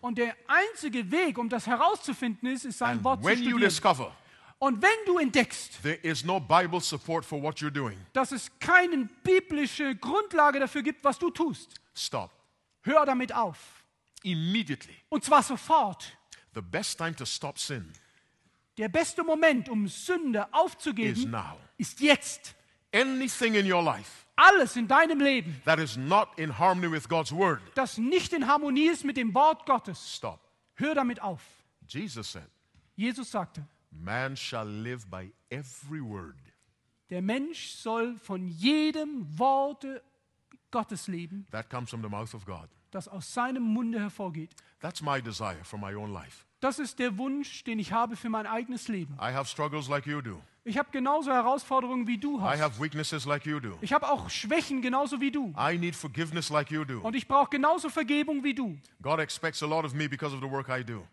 Und der einzige Weg, um das herauszufinden, ist, ist sein And Wort zu studieren. Und wenn du entdeckst, there is no Bible support for what you're doing, dass es keine biblische Grundlage dafür gibt, was du tust, stop hör damit auf. immediately. Und zwar sofort. The best time to stop sin Der beste Moment, um Sünde aufzugeben, now. Ist jetzt. Anything in your life Alles in deinem Leben, that is not in harmony with God's Word, das nicht in Harmonie ist mit dem Wort Gottes, stop. hör damit auf. Jesus said, Jesus sagte, Man shall live by every word der Mensch soll von jedem Worte Gottes leben, that comes from the mouth of God. das aus seinem Munde hervorgeht. That's my desire for my own life. Das ist der Wunsch, den ich habe für mein eigenes Leben. I have struggles like you do. Ich habe genauso Herausforderungen wie du I hast. have weaknesses like you do. Ich habe auch Schwächen genauso wie du. I need forgiveness like you do. Und ich brauche genauso Vergebung wie du. God expects a lot of me because of the work I do.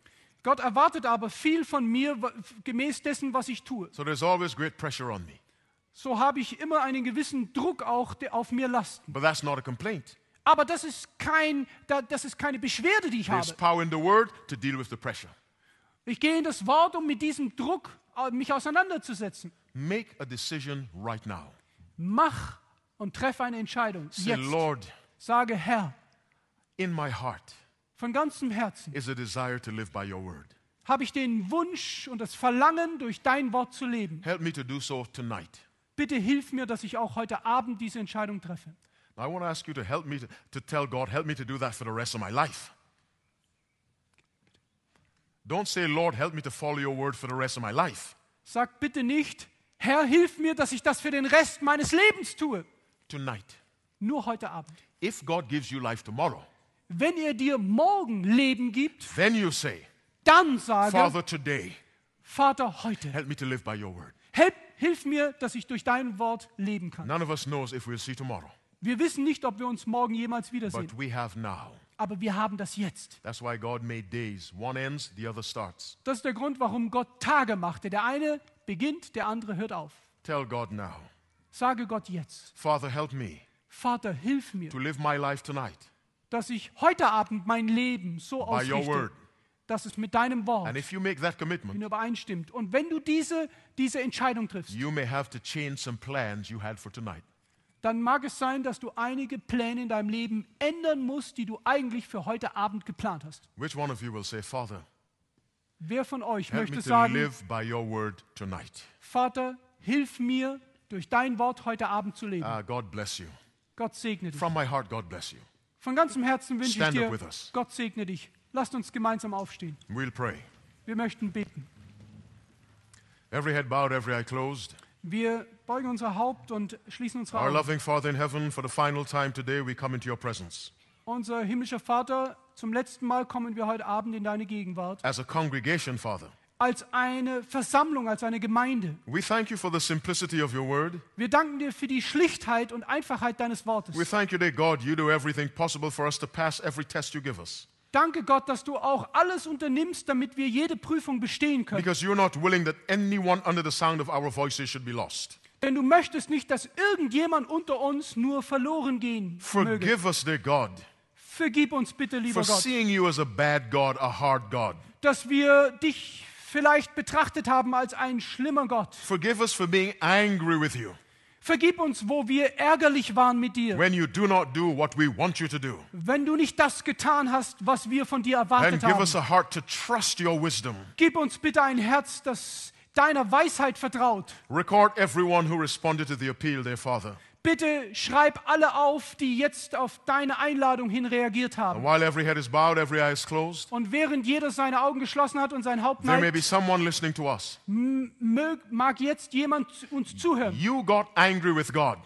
Gott erwartet aber viel von mir gemäß dessen, was ich tue. So there's always great pressure on me. So habe ich immer einen gewissen Druck auch, auf mir lasten. But that's not a complaint. Aber das ist, kein, da- das ist keine Beschwerde, die ich There's habe. power in the word to deal with the pressure. Ich gehe in das Wort, um mit diesem Druck mich auseinanderzusetzen. Make a decision right now. Mach und treffe eine Entscheidung. Say, Jetzt Lord, sage, Herr, in my heart von ganzem Herzen is a desire to live by your word. habe ich den Wunsch und das Verlangen, durch dein Wort zu leben. Help me to do so tonight. Bitte hilf mir, dass ich auch heute Abend diese Entscheidung treffe. I want to ask you to help me to, to tell God, help me to do that for the rest of my life. Don't say, Lord, help me to follow your word for the rest of my life. Sag bitte nicht, Herr, hilf mir, dass ich das für den Rest meines Lebens tue. Tonight. Nur heute Abend. If God gives you life tomorrow, Wenn er dir morgen Leben gibt, then you say, dann sage, Father, today, Vater, heute, help me to live by your word. help, hilf mir, dass ich durch dein Wort leben kann. None of us knows if we'll see tomorrow, Wir wissen nicht, ob wir uns morgen jemals wiedersehen, but we have now. Aber wir haben das jetzt. That's why God made days. One ends, the other starts. Das ist der Grund, warum Gott Tage machte. Der eine beginnt, der andere hört auf. Tell God now, Sage Gott jetzt, Father, help me Vater, hilf mir, to live my life tonight dass ich heute Abend mein Leben so by your ausrichte, word. dass es mit deinem Wort And if you make that commitment, in übereinstimmt. Und wenn du diese, diese Entscheidung triffst, you may have to change some plans you had for tonight. Dann mag es sein, dass du einige Pläne in deinem Leben ändern musst, die du eigentlich für heute Abend geplant hast. Which one of you will say, Father, Wer von euch help möchte me to sagen, live by your word tonight? Vater, hilf mir, durch dein Wort heute Abend zu leben. Ah, God bless you. Gott segne dich. From my heart, God bless you. Von ganzem Herzen wünsche ich Stand up dir, with us. Gott segne dich. Lasst uns gemeinsam aufstehen. We'll pray. Wir möchten beten. Every head bowed, every eye closed. Wir beugen unser Haupt und schließen unsere Our Augen. loving Father in heaven, for the final time today, we come into your presence. Unser himmlischer Vater, zum letzten Mal kommen wir heute Abend in deine Gegenwart. As a congregation, Father, Als eine Versammlung, als eine Gemeinde. we thank you for the simplicity of your word. Wir danken dir für die Schlichtheit und Einfachheit deines We Wortes. thank you, dear God, you do everything possible for us to pass every test you give us. Danke Gott, dass du auch alles unternimmst, damit wir jede Prüfung bestehen können. Because you're not willing that anyone under the sound of our voices should be lost. Denn du möchtest nicht, dass irgendjemand unter uns nur verloren gehen möge. Forgive us, dear God, Vergib uns bitte, lieber for Gott, seeing you as a bad God, a hard God. dass wir dich vielleicht betrachtet haben als ein schlimmer Gott. Forgive us for being angry with you Vergib uns, wo wir ärgerlich waren mit dir, when you do not do what we want you to do. wenn du nicht das getan hast, was wir von dir erwartet give haben. us a heart to trust your wisdom. Gib uns bitte ein Herz, das deiner Weisheit vertraut. Record everyone who responded to the appeal, dear Father. Bitte schreib alle auf, die jetzt auf deine Einladung hin reagiert And haben. while every head is bowed, every eye is closed, Und während jeder seine Augen geschlossen hat und sein Haupt there may be someone listening to us. mög, mag jetzt jemand uns zuhören, You got angry with God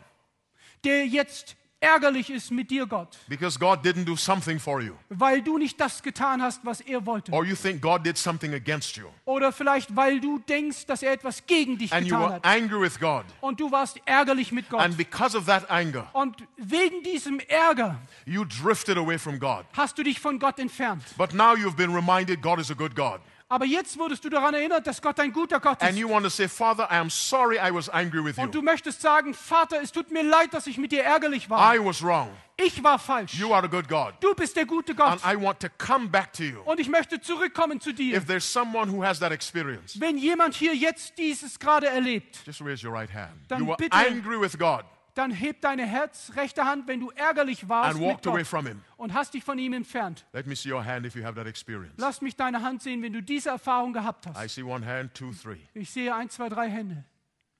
der jetzt ärgerlich ist mit dir, Gott, because God didn't do something for you. weil du nicht das getan hast, was er wollte. Or you think God did something against you. Oder vielleicht, weil du denkst, dass er etwas gegen dich And you getan were hat. angry with God. Und du warst ärgerlich mit Gott. And because of that anger, Und wegen diesem Ärger you drifted away from God. hast du dich von Gott entfernt. But now you've been reminded God is a good God. Aber jetzt wurdest du daran erinnert, dass Gott ein guter Gott And ist. you want to say, Father, I am sorry I was angry with Und you. du möchtest sagen, Vater, es tut mir leid, dass ich mit dir ärgerlich war. I was wrong. Ich war falsch. You are a good God. Du bist der gute Gott. And I want to come back to you. Und ich möchte zurückkommen zu dir. If there's someone who has that experience, Wenn jemand hier jetzt dieses gerade erlebt, just raise your right hand. Dann You were bitte- angry with God dann heb deine Herz, rechte Hand, wenn du ärgerlich warst and mit walked away Gott from Him. und hast dich von ihm entfernt. Let me see your hand if you have that experience. Lass mich deine Hand sehen, wenn du diese Erfahrung gehabt I hast. see one hand, two, three. Ich sehe ein, zwei, drei Hände.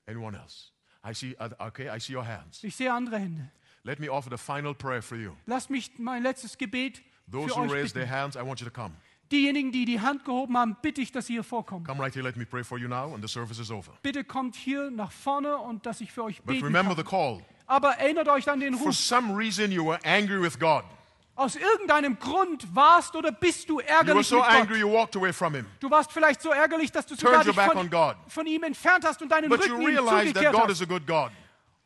Anyone else? I see, other- okay, I see your hands. Ich sehe andere Hände. Let me offer the final prayer for you. Lass mich mein letztes Gebet Those für who euch raised their bitten. hands, I want you to come. Diejenigen, die die Hand gehoben haben, bitte ich, dass sie hier vorkommen. Come right here, let me pray for you now, and the service is over. Bitte kommt hier nach vorne und dass ich für euch But beten remember the kann. call. Aber erinnert euch an den For Ruf. some reason, you were angry with God. Aus irgendeinem Grund warst oder bist du ärgerlich so mit angry, Gott. you walked away from Him. Du warst vielleicht so ärgerlich, dass du sogar dich von, God. von ihm entfernt hast und deinen But Rücken ihm zugekehrt God hast.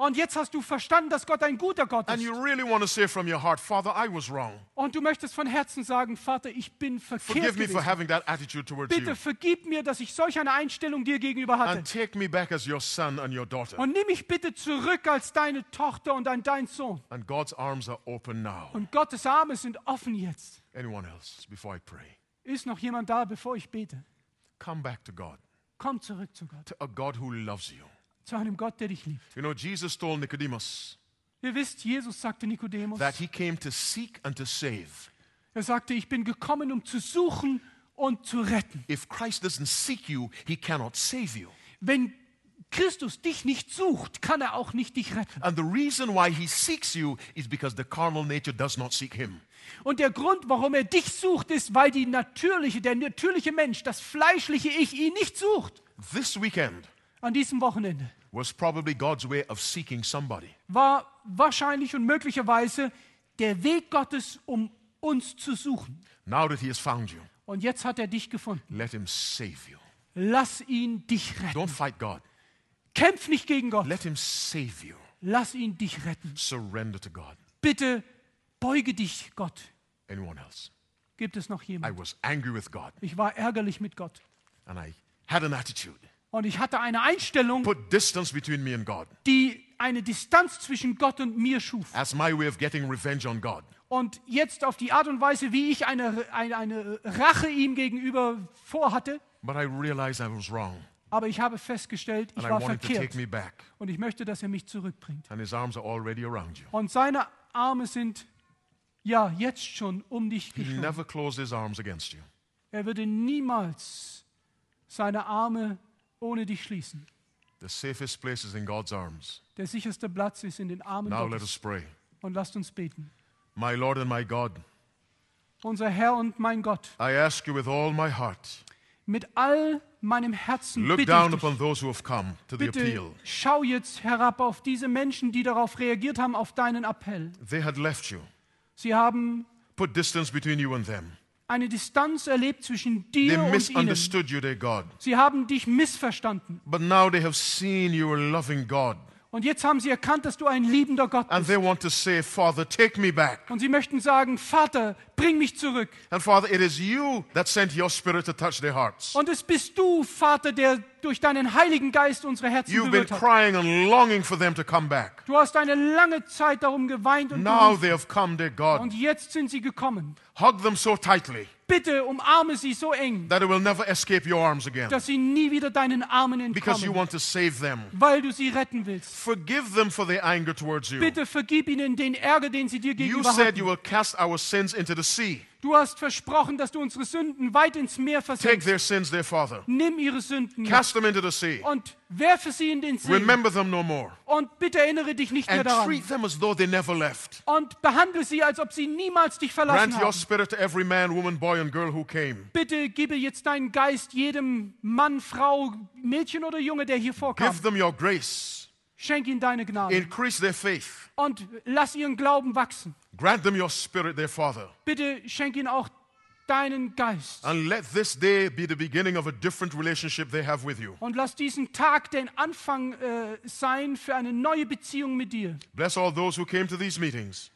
Und jetzt hast du verstanden, dass Gott ein guter Gott And ist. you really want to say from your heart, Father, I was wrong. Und du möchtest von Herzen sagen, Vater, ich bin verkehrt Forgive me for gewesen. having that attitude towards you. Bitte vergib mir, dass ich solch eine Einstellung dir gegenüber hatte. And take me back as your son and your daughter. Und nimm mich bitte zurück als deine Tochter und ein dein Sohn. And God's arms are open now. Und Gottes Arme sind offen jetzt. Anyone else before I pray? Ist noch jemand da, bevor ich bete? Come back to God, Komm zurück zu Gott, to a God who loves you. Zu einem Gott, der dich liebt. You know, Jesus told Nicodemus Ihr wisst, Jesus sagte Nikodemus, that he came to seek and to save. er sagte, ich bin gekommen, um zu suchen und zu retten. If Christ doesn't seek you, he cannot save you. Wenn Christus dich nicht sucht, kann er auch nicht dich retten. And the reason why he seeks you is because the carnal nature does not seek him. Und der Grund, warum er dich sucht, ist, weil die natürliche, der natürliche Mensch, das fleischliche Ich ihn nicht sucht. This weekend An diesem Wochenende was probably God's way of seeking somebody. war wahrscheinlich und möglicherweise der Weg Gottes, um uns zu suchen. Now that he has found you, Und jetzt hat er dich gefunden. let him save you. Lass ihn dich retten. Don't fight God. Kämpf nicht gegen Gott. Let him save you. Lass ihn dich retten. Surrender to God. Bitte beuge dich Gott. Anyone else? Gibt es noch I jemanden? was angry with God Ich war ärgerlich mit Gott. and I had an attitude. Und ich hatte eine Einstellung, Put distance between me and God die eine Distanz zwischen Gott und mir schuf. as my way of getting revenge on God. Und jetzt auf die Art und Weise, wie ich eine, eine, eine Rache ihm gegenüber vorhatte. But I realized I was wrong Aber ich habe festgestellt, and ich I war verkehrt. Und ich möchte, dass er mich zurückbringt. And his arms are already around you. Und seine Arme sind ja jetzt schon um dich He geschlossen. never closed his arms against you. Er würde niemals seine Arme ohne dich schließen. The safest place is in God's arms. Der sicherste Platz ist in den Armen Now let Gottes. us pray. Und lasst uns beten. My Lord and my God, Unser Herr und mein Gott, I ask you with all my heart, mit all meinem Herzen look bitte down ich dich, upon those who have come to the bitte appeal. schau jetzt herab auf diese Menschen, die darauf reagiert haben, auf deinen Appell. They had left you. Sie haben Put distance between you and them. Eine Distanz erlebt zwischen They dir und ihnen. misunderstood you, their God. Sie haben dich missverstanden. But now they have seen you are loving God. Und jetzt haben sie erkannt, dass du ein liebender Gott And bist. they want to say, Father, take me back. Und sie möchten sagen, Vater, bring mich zurück. And Father, it is you that sent your spirit to touch their hearts. Und es bist du, Vater, der durch deinen Heiligen Geist unsere Herzen You've been berührt hat. crying and longing for them to come back. Du hast eine lange Zeit darum geweint und Now they have come, dear God. Und jetzt sind sie gekommen. Hug them so tightly Bitte umarme sie so eng, that it will never escape your arms again. dass sie nie wieder deinen Armen Because you entkommen, want to save them. weil du sie retten willst. Forgive them for their anger towards you. Bitte vergib ihnen den Ärger, den sie dir You gegenüber said you will cast our sins into the sea. Du hast versprochen, dass du unsere Sünden weit ins Meer Take versenkst. their sins, dear Father. Nimm ihre Sünden Cast them into the sea. und werfe sie in den See. Remember them no more. Und bitte erinnere dich nicht mehr And daran. treat them as though they never left. Und behandle sie, als ob sie niemals dich verlassen Grant your haben. spirit to every man, woman, boy, and girl who came. Bitte gebe jetzt deinen Geist jedem Mann, Frau, Mädchen oder Junge, der hier vorkam. Give them your grace. Schenk ihnen deine Gnade. Increase their faith. Und lass ihren Glauben wachsen. Grant them your spirit, their Father. Bitte schenk ihnen auch deinen Geist. And let this day be the beginning of a different relationship they have with you. Und lass diesen Tag den Anfang äh, sein für eine neue Beziehung mit dir. Bless all those who came to these meetings.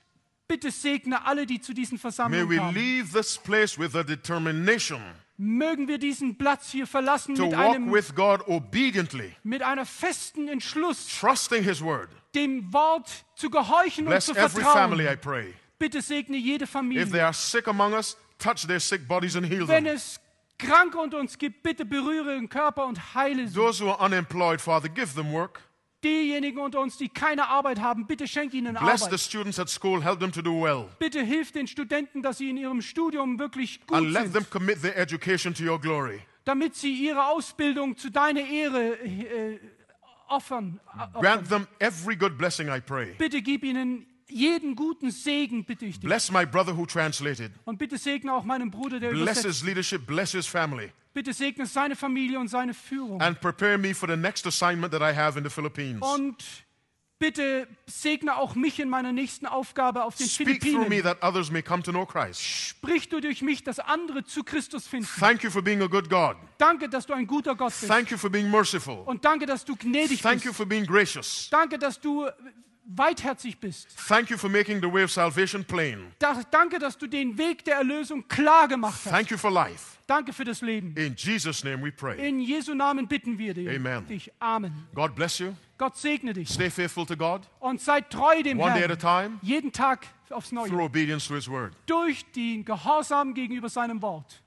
Bitte segne alle, die zu diesen Versammlungen we kamen. leave this place with a determination Mögen wir diesen Platz hier verlassen mit, einem, with God obediently, mit einer festen Entschluss, dem Wort zu gehorchen und Bless zu family, I vertrauen. pray. Bitte segne jede Familie. us, Wenn es Kranke unter uns gibt, bitte berühre den Körper und heile sie. Those who are unemployed, Father, give them work. Diejenigen unter uns, die keine Arbeit haben, bitte schenk ihnen Bless the Arbeit. students at school, help them to do well. Bitte hilf den Studenten, dass sie in ihrem Studium wirklich gut And let them sind, commit their education to your glory. damit sie ihre Ausbildung zu deiner Ehre äh, opfern. äh, Grant them every good blessing, I pray. Bitte gib ihnen jeden guten Segen, bitte ich dich. Bless my brother who translated. Und bitte segne auch meinen Bruder, der Bless übersetzt. his leadership, bless his family. Bitte segne seine Familie und seine Führung. And prepare me for the next assignment that I have in the Philippines. Und bitte segne auch mich in meiner nächsten Aufgabe auf den Speak through me Philippinen. that others may come to know Christ. Sprich du durch mich, dass andere zu Christus finden. Thank you for being a good God. Danke, dass du ein guter Gott bist. Thank you for being merciful. Und danke, dass du gnädig Thank you bist. for being gracious. Danke, dass du weitherzig bist. Thank you for making the way of salvation plain. Da, danke, dass du den Weg der Erlösung klar gemacht hast. Thank you for life. Danke für das Leben. In Jesus' name we pray. In Jesu Namen bitten wir dir, Amen. dich. Amen. God bless you. Gott segne dich Stay faithful to God. und sei treu dem One day at a Herrn. time. Jeden Tag aufs Neue. Through obedience to His word. Durch den Gehorsam gegenüber seinem Wort.